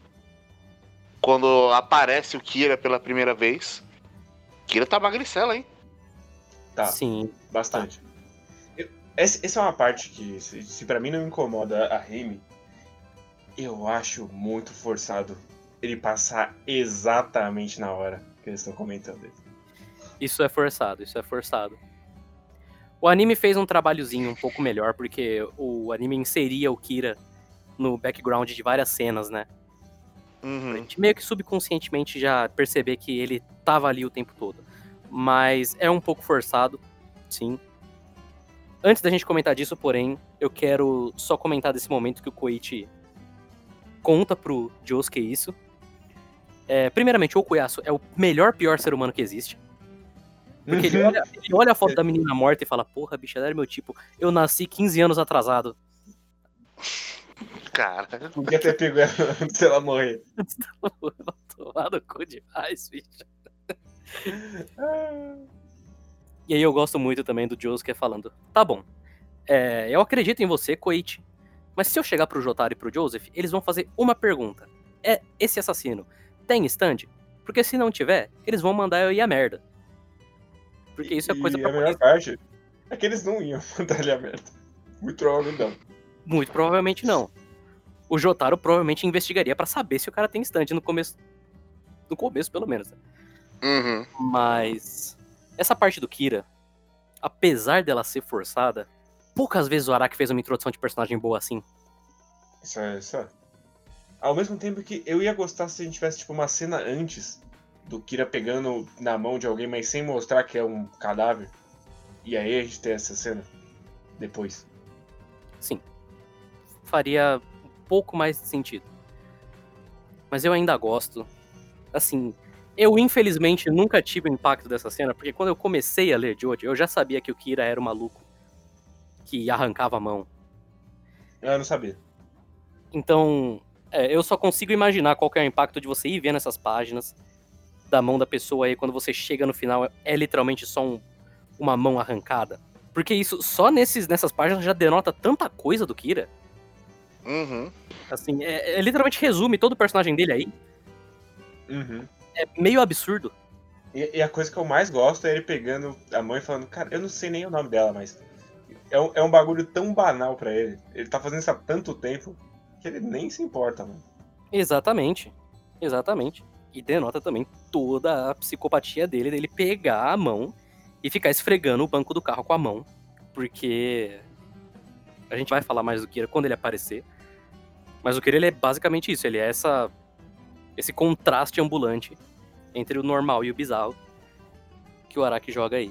quando aparece o Kira pela primeira vez, Kira tá magricela, hein? Tá, Sim. bastante. Eu- essa, essa é uma parte que, se, se pra mim não incomoda a Remy, eu acho muito forçado ele passar exatamente na hora que eles estão comentando. Isso é forçado, isso é forçado. O anime fez um trabalhozinho um pouco melhor, porque o anime inseria o Kira no background de várias cenas, né? A Uhum. gente meio que subconscientemente já perceber que ele tava ali o tempo todo. Mas é um pouco forçado, sim. Antes da gente comentar disso, porém, eu quero só comentar desse momento que o Koichi conta pro Josuke isso. É, primeiramente, o Okuyasu é o melhor, pior ser humano que existe. Porque ele olha, ele olha a foto da menina morta e fala, porra, bicha, era meu tipo. Eu nasci 15 anos atrasado. Cara, Podia ter pego ela antes dela morrer. Tomar no cu demais, bicho. E aí eu gosto muito também do Josuke falando, tá bom, é, eu acredito em você, Koichi, mas se eu chegar pro Jotaro e pro Joseph, eles vão fazer uma pergunta. É, esse assassino tem stand? Porque se não tiver, eles vão mandar eu ir a merda. Porque isso é coisa e pra a melhor parte é que eles não iam mandar ele a merda. Muito provavelmente não. Muito provavelmente não. O Jotaro provavelmente investigaria pra saber se o cara tem stand no começo. No começo, pelo menos. né? uhum. Mas essa parte do Kira, apesar dela ser forçada, poucas vezes o Araki fez uma introdução de personagem boa assim. Isso é, isso é. Ao mesmo tempo que eu ia gostar se a gente tivesse tipo uma cena antes do Kira pegando na mão de alguém, mas sem mostrar que é um cadáver. E aí a gente tem essa cena depois. Sim. Faria um pouco mais de sentido. Mas eu ainda gosto. Assim, eu infelizmente nunca tive o impacto dessa cena, porque quando eu comecei a ler Jojo, eu já sabia que o Kira era o maluco que arrancava a mão. Eu não sabia. Então, é, eu só consigo imaginar qual é o impacto de você ir vendo essas páginas da mão da pessoa aí quando você chega no final é, é literalmente só um- uma mão arrancada. Porque isso só nesses, nessas páginas já denota tanta coisa do Kira. Uhum. Assim, é, é literalmente resume todo o personagem dele aí. Uhum. É meio absurdo. E, e a coisa que eu mais gosto é ele pegando a mãe e falando, cara, eu não sei nem o nome dela, mas. É um, é um bagulho tão banal pra ele. Ele tá fazendo isso há tanto tempo que ele nem se importa, mano. Exatamente. Exatamente. E denota também toda a psicopatia dele, dele pegar a mão e ficar esfregando o banco do carro com a mão. Porque a gente vai falar mais do Kira quando ele aparecer. Mas o Kira ele é basicamente isso, ele é essa esse contraste ambulante entre o normal e o bizarro que o Araki joga aí.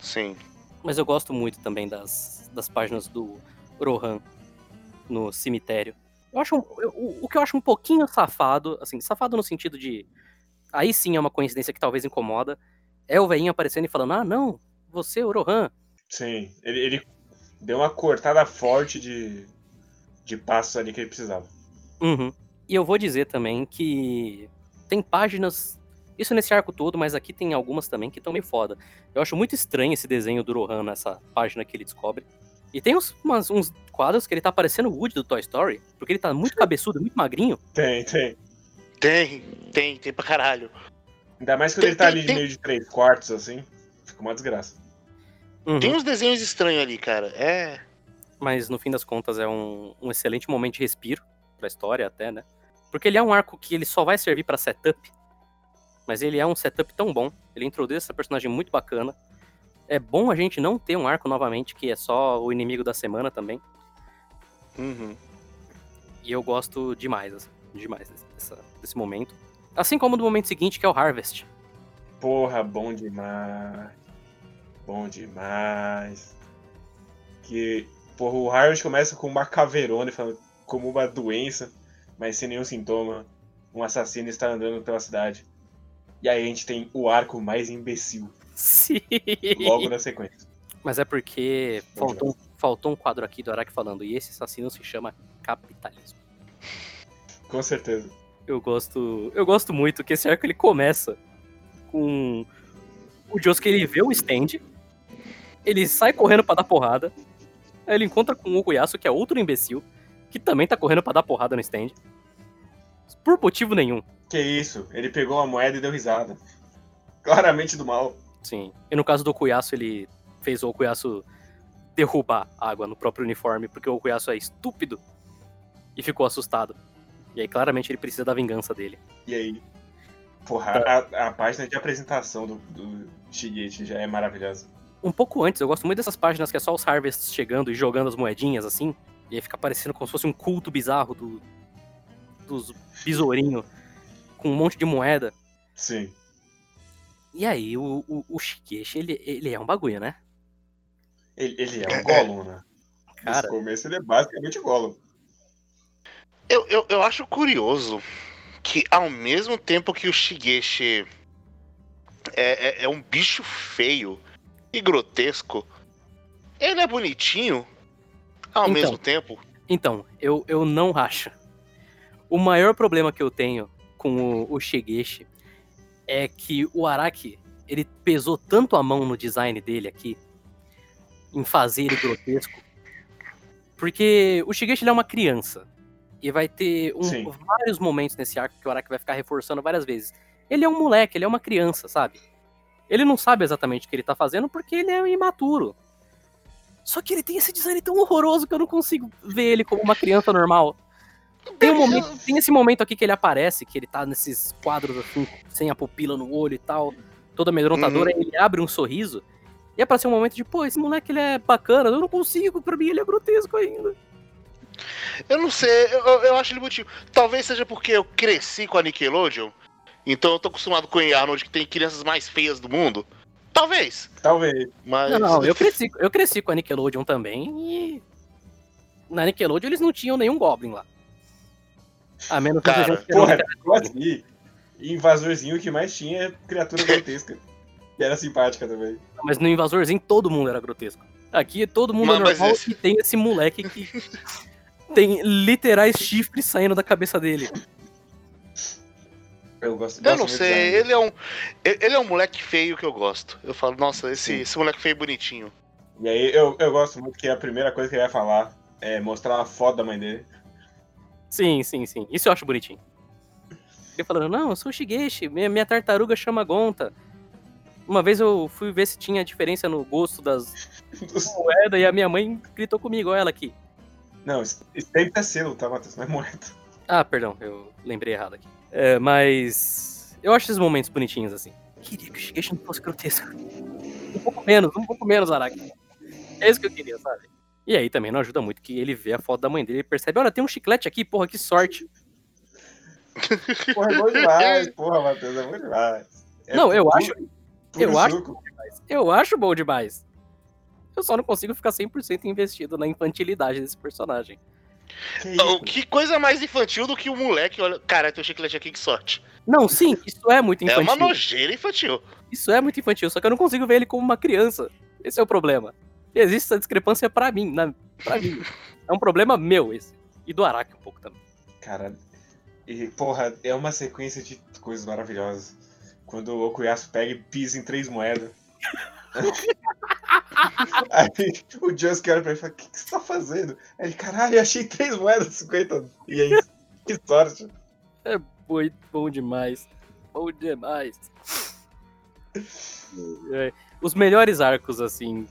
Sim. Mas eu gosto muito também das, das páginas do Rohan no cemitério. Eu acho eu- o, que eu acho um pouquinho safado, assim, safado no sentido de. Aí sim é uma coincidência que talvez incomoda. É o velhinho aparecendo e falando: Ah, não, você, o Rohan. Sim, ele, ele deu uma cortada forte de, de passos ali que ele precisava. Uhum. E eu vou dizer também que tem páginas. Isso nesse arco todo, mas aqui tem algumas também que estão meio foda. Eu acho muito estranho esse desenho do Rohan nessa página que ele descobre. E tem uns, umas- uns quadros que ele tá parecendo o Woody do Toy Story, porque ele tá muito cabeçudo, muito magrinho. Tem, tem. Tem, tem, tem pra caralho. Ainda mais quando Tem- ele tá tem- ali tem- meio de três quartos, assim. Fica uma desgraça. Uhum. Tem uns desenhos estranhos ali, cara. É. Mas no fim das contas é um, um excelente momento de respiro pra história até, né? Porque ele é um arco que ele só vai servir pra setup. Mas ele é um setup tão bom. Ele introduz essa personagem muito bacana. É bom a gente não ter um arco novamente, que é só o inimigo da semana também. Uhum. E eu gosto demais, assim, demais desse, dessa- desse momento. Assim como do momento seguinte, que é o Harvest. Porra, bom demais. Bom demais. Que, porra, o Howard começa com uma caveirona, falando como uma doença, mas sem nenhum sintoma. Um assassino está andando pela cidade. E aí a gente tem o arco mais imbecil, Sim. logo na sequência. Mas é porque faltou, faltou um quadro aqui do Araki falando, e esse assassino se chama capitalismo. Com certeza. Eu gosto. Eu gosto muito que esse arco ele começa com o Josuke ele vê o stand, ele sai correndo pra dar porrada. Aí ele encontra com o Okuyasu, que é outro imbecil, que também tá correndo pra dar porrada no stand. Por motivo nenhum. Que isso? Ele pegou a moeda e deu risada. Claramente do mal. Sim. E no caso do Okuyasu, ele fez o Okuyasu derrubar água no próprio uniforme, porque o Okuyasu é estúpido e ficou assustado. E aí, claramente, ele precisa da vingança dele. E aí? Porra, a, a página de apresentação do, do Shigeki já é maravilhosa. Um pouco antes, eu gosto muito dessas páginas que é só os Harvests chegando e jogando as moedinhas assim, e aí fica parecendo como se fosse um culto bizarro do, dos besourinhos com um monte de moeda. Sim. E aí, o, o, o Shigeshi, ele, ele é um bagulho, né? Ele, ele é um Gollum, né? Cara. No começo ele é basicamente Gollum. Eu, eu, eu acho curioso que ao mesmo tempo que o Shigeshi é, é, é um bicho feio e grotesco, ele é bonitinho ao Então. mesmo tempo. Então, eu, eu não racho. O maior problema que eu tenho com o, o Shigeshi é que o Araki, ele pesou tanto a mão no design dele aqui, em fazer ele grotesco, porque o Shigeshi é uma criança. E vai ter um- vários momentos nesse arco que o Araki vai ficar reforçando várias vezes. Ele é um moleque, ele é uma criança, sabe? Ele não sabe exatamente o que ele tá fazendo porque ele é imaturo. Só que ele tem esse design tão horroroso que eu não consigo ver ele como uma criança normal. Tem, um momento, tem esse momento aqui que ele aparece, que ele tá nesses quadros assim, sem a pupila no olho e tal, toda amedrontadora, Uhum. ele abre um sorriso. E é pra ser um momento de, pô, esse moleque ele é bacana, eu não consigo, pra mim ele é grotesco ainda. Eu não sei, eu, eu- acho ele bonitinho. Talvez seja porque eu cresci com a Nickelodeon, então eu tô acostumado com o Arnold que tem crianças mais feias do mundo. Talvez, Talvez. mas. Não, não, eu cresci, eu cresci com a Nickelodeon também e. Na Nickelodeon eles não tinham nenhum Goblin lá. A menos que Cara, a gente Porra, assim? Invasorzinho o que mais tinha é criatura grotesca. E era simpática também. Mas no Invasorzinho todo mundo era grotesco. Aqui todo mundo Mas- é mas normal esse- e tem esse moleque que tem literais chifres saindo da cabeça dele. Eu gosto Eu gosto não muito sei, ele é um. Ele é um moleque feio que eu gosto. Eu falo, nossa, esse, esse moleque feio é bonitinho. E aí eu, eu gosto muito que a primeira coisa que ele vai falar é mostrar uma foto da mãe dele. Sim, sim, sim. Isso eu acho bonitinho. Ele falando, não, eu sou o Shigeshi, minha, minha tartaruga chama Gonta. Uma vez eu fui ver se tinha diferença no gosto das moedas e a minha mãe gritou comigo, olha ela aqui. Não, isso sempre é selo, tá, Matheus? Não é moeda. Ah, perdão, eu lembrei errado aqui. É, mas eu acho esses momentos bonitinhos assim. Queria que o Shigeshi não fosse grotesco. Um pouco menos, um pouco menos, Araki. É isso que eu queria, sabe? E aí também não ajuda muito que ele vê a foto da mãe dele e percebe, olha, tem um chiclete aqui, porra, que sorte. Porra, é bom demais. Porra, Matheus, é bom demais. É não, eu puro- acho, puro eu acho suco. eu acho bom demais. Eu só não consigo ficar 100% investido na infantilidade desse personagem. Que que coisa mais infantil do que o moleque, olha. Cara, teu chiclete aqui, que sorte. Não, sim, isso é muito É infantil. uma nojeira infantil. Isso é muito infantil, só que eu não consigo ver ele como uma criança. Esse é o problema. Existe essa discrepância pra mim, na, pra mim. É um problema meu esse. E do Araki um pouco também. Cara, e, porra, é uma sequência de coisas maravilhosas. Quando o Okuyasu pega e pisa em três moedas. Aí o Josuke olha pra ele e fala, o que, que você tá fazendo? Aí ele, caralho, eu achei três moedas de 50. E aí, que sorte. Muito bom demais. Bom demais. É, Os melhores arcos, assim,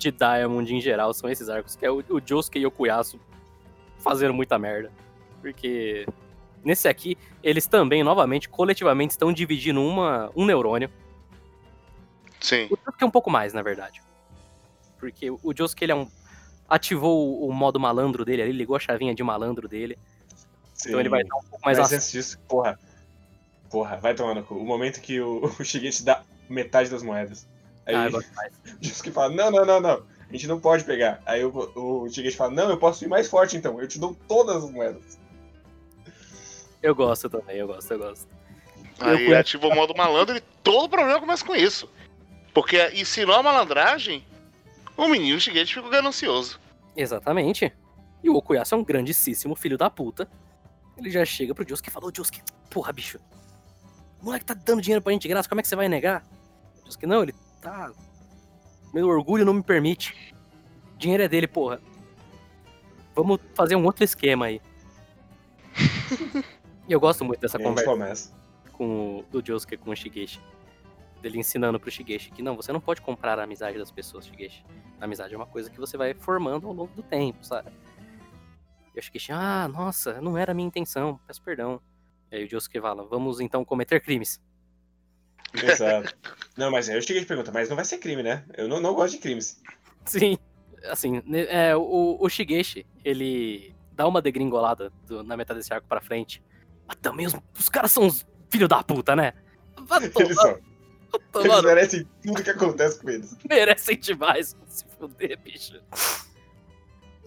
de Diamond em geral são esses arcos, que é o, o Josuke e o Kuyasu fazendo muita merda. Porque nesse aqui, eles também, novamente, coletivamente, estão dividindo uma, um neurônio. Sim. O Josuke é um pouco mais, na verdade. Porque o Josuke, ele é um... Ativou o, o modo malandro dele ali, ligou a chavinha de malandro dele. Então ele vai dar um pouco mais Mas antes disso, porra. Porra, vai tomar no cu. O momento que o, o Shigeki dá metade das moedas. Aí Ah, o Josuke fala, não, não, não, não. A gente não pode pegar. Aí o, o Shigeshi fala, não, eu posso ir mais forte então. Eu te dou todas as moedas. Eu gosto também, eu gosto, eu gosto. Aí Eu- ativa o modo malandro e todo problema começa com isso. Porque ensinou a malandragem, o menino Shigechi ficou ganancioso. Exatamente. E o Okuyasu é um grandíssimo filho da puta. Ele já chega pro Josuke e fala, ô Josuke, porra, bicho. O moleque tá dando dinheiro pra gente de graça, como é que você vai negar? O Josuke, não, ele tá... Meu orgulho não me permite. Dinheiro é dele, porra. Vamos fazer um outro esquema aí. e eu gosto muito dessa E conversa começa. com o, do Josuke com o Shigeshi. Dele ensinando pro Shigeshi que não, você não pode comprar a amizade das pessoas, Shigeshi. A amizade é uma coisa que você vai formando ao longo do tempo, sabe? E o Shigeshi, ah, nossa, não era a minha intenção, peço perdão. E aí o Josuke fala, vamos então cometer crimes. Exato. Não, mas aí eu cheguei e pergunta, mas não vai ser crime, né? Eu não, não gosto de crimes. Sim, assim, é, o, o Shigeshi, ele dá uma degringolada do- na metade desse arco pra frente. Mas também os, os caras são uns filho da puta, né? Vai Eles tomar, são. tomar Eles merecem tudo que acontece com eles. merecem demais se fuder, bicho.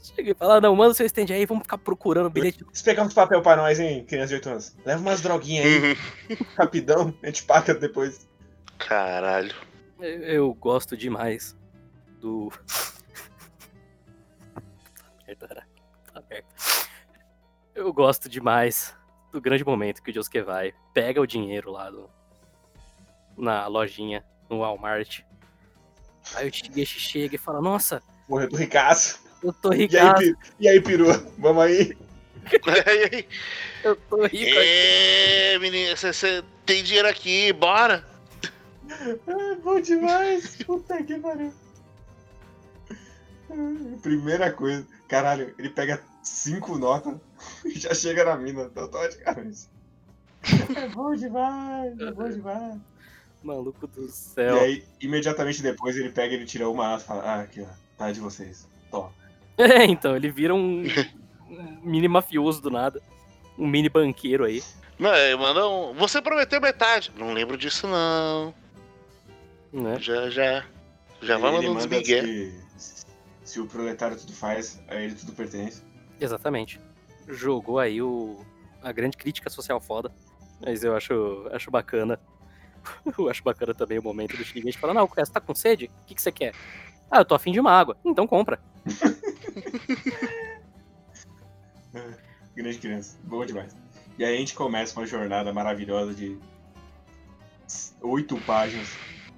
Chega e fala, não, manda seu stand aí, vamos ficar procurando bilhete. Se pegar uns papel pra nós, hein, criança de 8 anos. Leva umas droguinhas aí, rapidão, a gente paga depois. Caralho. Eu, eu gosto demais do... Tá. Eu gosto demais do grande momento que o Josuke vai, pega o dinheiro lá do, na lojinha, no Walmart. Aí o Shigeshi chega e fala, nossa, Porra, eu tô ricaço. eu tô E aí, ricaço, e aí, perua? Vamos aí? Eu tô rico. Ê, menino, você tem dinheiro aqui, bora. Ah, bom demais. Puta que pariu. Primeira coisa. Caralho, ele pega cinco notas e já chega na mina, automaticamente. É bom demais, é bom demais. Maluco do E céu. aí, imediatamente depois, ele pega e ele tira uma nota e fala, ah, aqui, ó, tá de vocês. Toma. É, então, ele vira um, um mini mafioso do nada. Um mini banqueiro aí. Não, ele manda um. Você prometeu metade. Não lembro disso, não. Né? Já, já. Já vai ele mandando manda migué. que se o proletário tudo faz, a ele tudo pertence. Exatamente. Jogou aí o, a grande crítica social foda. Mas eu acho, acho bacana. Eu acho bacana também o momento do Shigeshi falar, não, você tá com sede? O que, que você quer? Ah, eu tô afim de uma água. Então compra. Grande criança, boa demais. E aí a gente começa uma jornada maravilhosa de oito páginas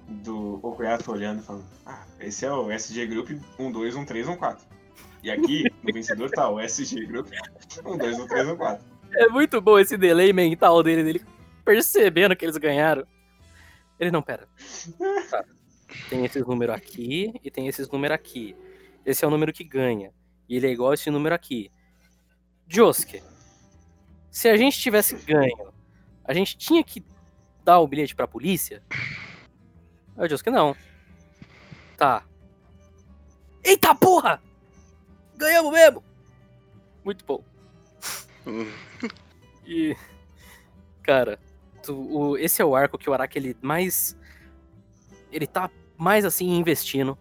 do Okuyasu olhando e falando: Ah, esse é o SG Group 1, 2, 1, 3, 1, 4. E aqui, no vencedor, tá o SG Group 1, 2, 1, 3, 1, 4. É muito bom esse delay mental dele, dele percebendo que eles ganharam. Ele não, pera. Tá. Tem esses números aqui e tem esses números aqui. Esse é o número que ganha. E ele é igual a esse número aqui. Josuke, se a gente tivesse ganho, a gente tinha que dar o bilhete pra polícia? Aí o Josuke, não. Tá. Eita porra! Ganhamos mesmo! Muito bom. Hum. E. Cara, tu- o- esse é o arco que o Araki ele mais. Ele tá mais assim investindo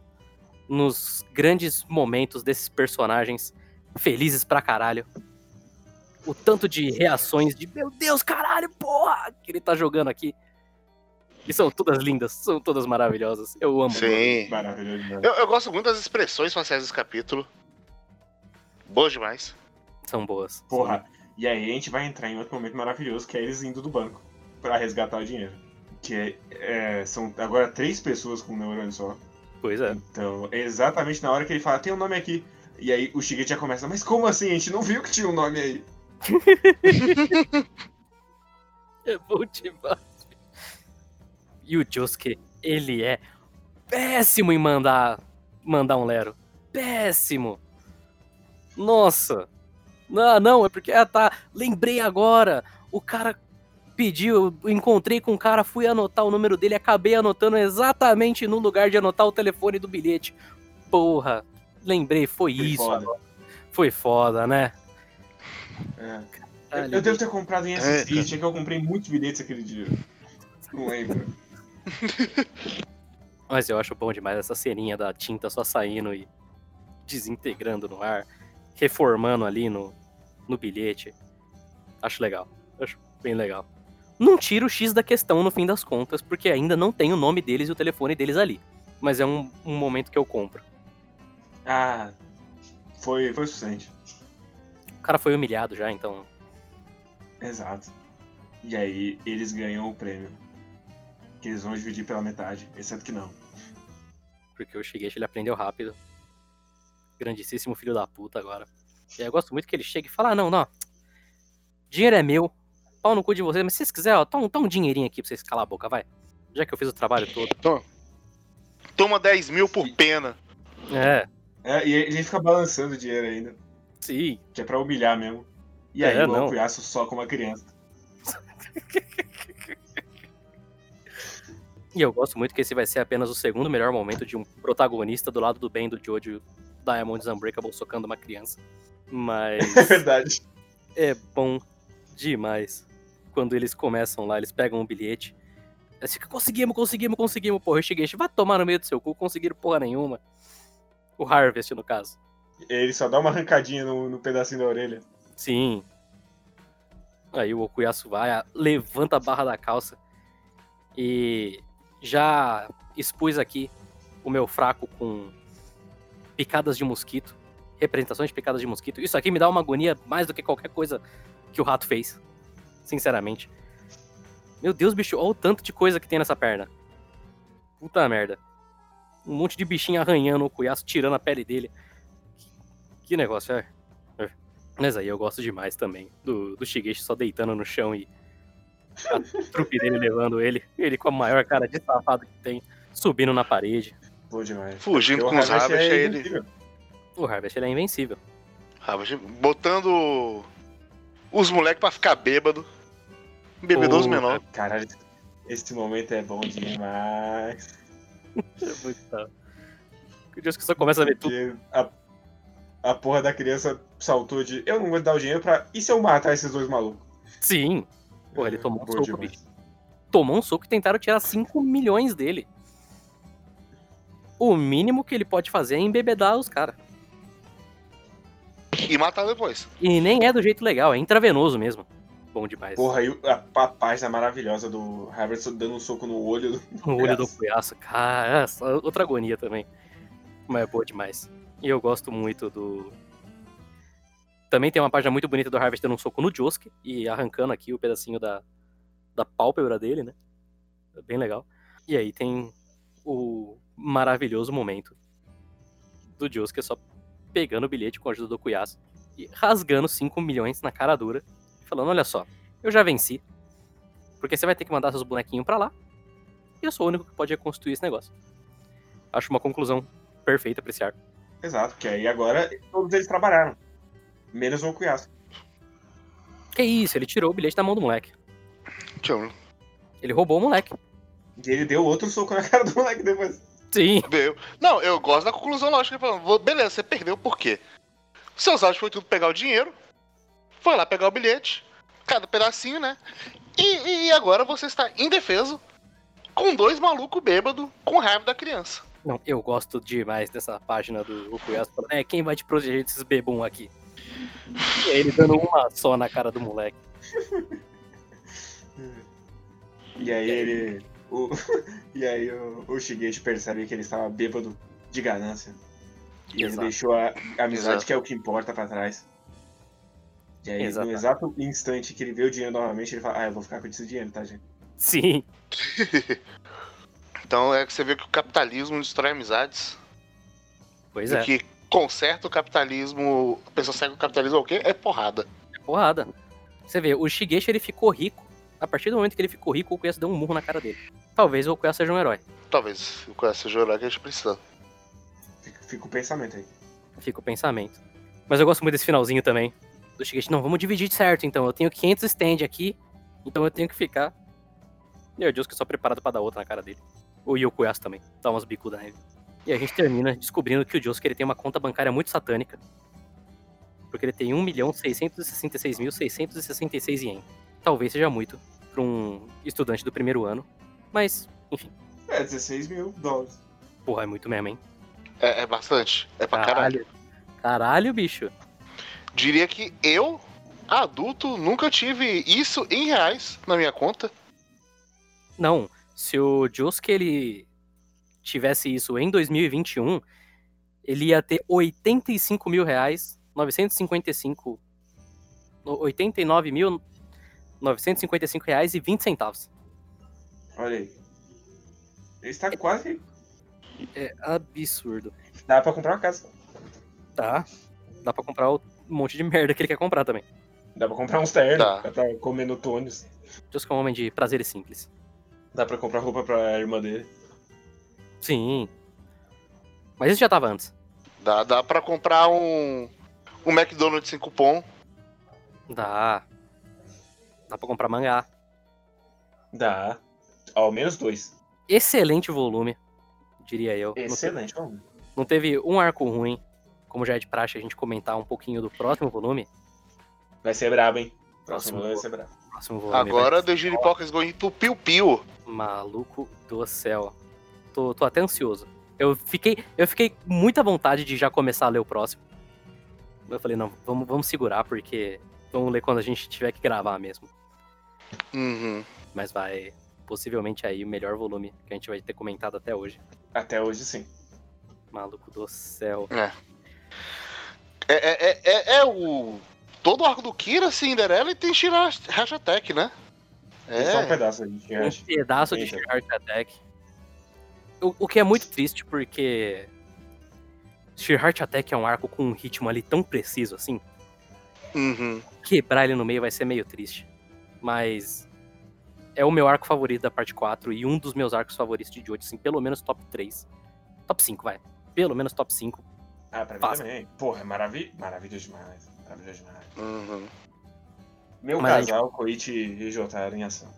nos grandes momentos desses personagens felizes pra caralho. O tanto de reações de meu Deus, caralho, porra! Que ele tá jogando aqui. E são todas lindas, são todas maravilhosas. Eu amo. Sim. Eu, eu gosto muito das expressões faciais desse capítulo. Boas demais. São boas. Porra, e aí a gente vai entrar em outro momento maravilhoso, que é eles indo do banco pra resgatar o dinheiro. Que é, é, são agora três pessoas com um neurônio só. Pois é. Então, é exatamente na hora que ele fala, tem um nome aqui. E aí o Shigechi já começa, mas como assim? A gente não viu que tinha um nome aí. É bom demais. E o Josuke, ele é péssimo em mandar mandar um Lero. Péssimo. Nossa. Não, não, é porque, ah tá, lembrei agora. O cara pediu, eu encontrei com o cara, fui anotar o número dele, acabei anotando exatamente no lugar de anotar o telefone do bilhete. Porra, lembrei, foi, Foi isso. foda. Foi foda, né? É. Eu, eu devo ter comprado em É, SSD, cara. tinha que eu comprei muitos bilhetes aquele dia. Não lembro. Mas eu acho bom demais essa ceninha da tinta só saindo e desintegrando no ar, reformando ali no, no bilhete. Acho legal. Acho bem legal. Não tira o X da questão no fim das contas, porque ainda não tem o nome deles e o telefone deles ali. Mas é um, um momento que eu compro. Ah, foi, foi o suficiente. O cara foi humilhado já, então. Exato. E aí eles ganham o prêmio. Que eles vão dividir pela metade, exceto que não. Porque o Shigeshi ele aprendeu rápido. Grandíssimo filho da puta agora. E aí eu gosto muito que ele chega e fala: ah, não, não. Dinheiro é meu. Pau no cu de vocês, mas se vocês quiserem, ó, toma, toma um dinheirinho aqui pra vocês calar a boca, vai. Já que eu fiz o trabalho todo. Toma 10 mil por pena. É, É, e ele fica balançando o dinheiro ainda, sim. que é pra humilhar mesmo. E É, aí o não. Okuyasu só com uma criança. E eu gosto muito que esse vai ser apenas o segundo melhor momento de um protagonista do lado do bem do Jojo Diamonds Unbreakable socando uma criança. Mas É verdade. é bom demais. Quando eles começam lá, eles pegam um bilhete. Eles ficam, conseguimos, conseguimos, conseguimos. Porra, cheguei, vai tomar no meio do seu cu, conseguiram porra nenhuma. O Harvest, no caso. Ele só dá uma arrancadinha no, no pedacinho da orelha. Sim. Aí o Okuyasu vai, levanta a barra da calça e já expus aqui o meu fraco com picadas de mosquito, representações de picadas de mosquito. Isso aqui me dá uma agonia mais do que qualquer coisa que o rato fez, sinceramente. Meu Deus, bicho, olha o tanto de coisa que tem nessa perna. Puta merda. Um monte de bichinho arranhando o Okuyasu, tirando a pele dele. Que, negócio, é. Mas aí eu gosto demais também do, do Shigeshi só deitando no chão e a trupe dele levando ele. Ele com a maior cara de safado que tem, subindo na parede. Bom demais. Fugindo Porque com os Harvest é é ele. invencível. O Harvest ele é invencível. Harvest botando os moleques pra ficar bêbado. Bebedoso menor. Caralho, esse momento é bom demais. É muito O Deus que só começa a ver tudo. Porque a, a porra da criança saltou de eu não vou dar o dinheiro pra. E se eu matar esses dois malucos? Sim. Pô, ele tomou um soco, demais. bicho. Tomou um soco e tentaram tirar 5 milhões dele. O mínimo que ele pode fazer é embebedar os caras. E matar depois. E nem é do jeito legal, é intravenoso mesmo. Bom demais. Porra, aí a, a página maravilhosa do Harvard dando um soco no olho do. No olho do. Cuiaço, cara, outra agonia também. Mas é boa demais. E eu gosto muito do. Também tem uma página muito bonita do Harvest dando um soco no Josuke e arrancando aqui o pedacinho da, da pálpebra dele, né? É bem legal. E aí tem o maravilhoso momento do Josuke só pegando o bilhete com a ajuda do Cuiaço e rasgando 5 milhões na cara dura, falando: Olha só, eu já venci. Porque você vai ter que mandar seus bonequinhos pra lá e eu sou o único que pode reconstruir esse negócio. Acho uma conclusão perfeita pra esse arco. Exato, porque aí agora todos eles trabalharam. Menos o Okuyasu. Que isso, ele tirou o bilhete da mão do moleque. Eu Ele roubou o moleque. E ele deu outro soco na cara do moleque depois. Sim. ver. Não, eu gosto da conclusão lógica. Falando, "Vou- beleza, você perdeu por quê? Seus áudios foi tudo pegar o dinheiro. Foi lá pegar o bilhete. Cada pedacinho, né? E, e agora você está indefeso com dois malucos bêbados com raiva da criança. Não, eu gosto demais dessa página do Okuyasu falando, é, quem vai te proteger desses bebum aqui? E aí ele dando uma só na cara do moleque. E aí ele. O, e aí o, o Shigeshi percebe que ele estava bêbado de ganância. E ele Exato. deixou a, a amizade, Exato. que é o que importa, pra trás. E aí, Exatamente. no exato instante que ele vê o dinheiro novamente, ele fala: Ah, eu vou ficar com esse dinheiro, tá, gente? Sim, Então é que você vê que o capitalismo destrói amizades. pois E é, que conserta o capitalismo. A pessoa segue o capitalismo é o quê? É porrada. é porrada. Você vê, o Shigeshi ele ficou rico. A partir do momento que ele ficou rico, o Okuyasu deu um murro na cara dele. Talvez o Okuyasu seja um herói. Talvez o Coração Jorá que a gente precisa. Fica, fica o pensamento aí. Fica o pensamento. Mas eu gosto muito desse finalzinho também. Do Shigeshi, não, vamos dividir certo então. Eu tenho 500 stand aqui, então eu tenho que ficar. O Deus que só preparado pra dar outra na cara dele. O Yokuyasu também, dá umas bicudas nele. E a gente termina descobrindo que o Josuke ele tem uma conta bancária muito satânica. Porque ele tem 1.666.666 ien. Talvez seja muito pra um estudante do primeiro ano. Mas, enfim. É, É, 16 mil dólares. Porra, é muito mesmo, hein? É, é bastante. É pra caralho. Caralho. Caralho, bicho. Diria que eu, adulto, nunca tive isso em reais na minha conta. Não, se o Josuke ele tivesse isso em 2021, ele ia ter 85 mil reais, 955, no- 89 mil 955 reais e 20 centavos. Olha aí. Ele está quase. É absurdo. Dá pra comprar uma casa. Tá? Dá pra comprar o monte de merda que ele quer comprar também. Dá pra comprar uns ternos. Dá. Dá pra comer no Tônios. Josuke é um homem de prazeres simples. Dá pra comprar roupa pra irmã dele. Sim. Mas isso já tava antes. Dá, dá pra comprar um, um McDonald's sem cupom. Dá. Dá pra comprar mangá. Dá. Ao menos dois. Excelente volume, diria eu. Não te- Excelente, vamos. Não teve um arco ruim. Como já é de praxe a gente comentar um pouquinho do próximo volume. Vai ser brabo, hein? Próximo Próximo vai ser brabo. Próximo volume Agora The Giripoca is going to Piu Piu. Maluco do céu. Tô, tô até ansioso. Eu fiquei, eu fiquei com muita vontade de já começar a ler o próximo. Eu falei, não, vamos, vamos segurar, porque vamos ler quando a gente tiver que gravar mesmo. Uhum. Mas vai, possivelmente aí, o melhor volume que a gente vai ter comentado até hoje. Até hoje, sim. Maluco do céu. É, é, é, é, é o. Todo o arco do Kira, Cinderela e tem Shira Hashtag, né? É. Só um É. pedaço de Um resto. pedaço de Attack. O, o que é muito triste, porque. Sheer Heart Attack é um arco com um ritmo ali tão preciso assim. Uhum. Quebrar ele no meio vai ser meio triste. Mas. É o meu arco favorito da parte 4 e um dos meus arcos favoritos de Jojo, assim, pelo menos top 3. Top 5, vai. Pelo menos top 5. Ah, pra mim também. Porra, é maravi... maravilhoso demais. Maravilhoso demais. Uhum. Meu Mas a gente- casal, Koichi e Jotaro em ação.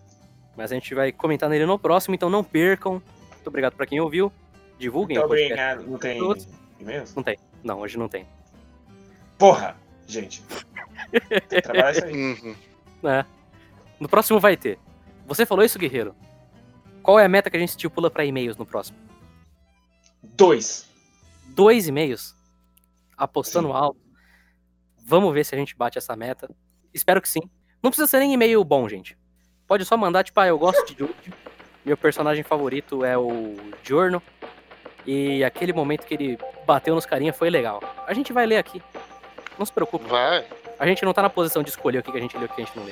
Mas a gente vai comentar nele no próximo, então não percam. Muito obrigado pra quem ouviu. Divulguem Muito obrigado. Não tem Todos. e-mails? Não tem. Não, hoje não tem. Porra! Gente. Tem que trabalhar isso aí. Uhum. É. No próximo vai ter. Você falou isso, guerreiro? Qual é a meta que a gente estipula pra e-mails no próximo? Dois. Dois e-mails? Apostando Sim. alto. Vamos ver se a gente bate essa meta. Espero que sim. Não precisa ser nem e-mail bom, gente. Pode só mandar, tipo, ah, eu gosto de Jojo. Meu personagem favorito é o Giorno. E aquele momento que ele bateu nos carinha foi legal. A gente vai ler aqui. Não se preocupe. Vai. A gente não tá na posição de escolher o que que a gente lê e o que a gente não lê.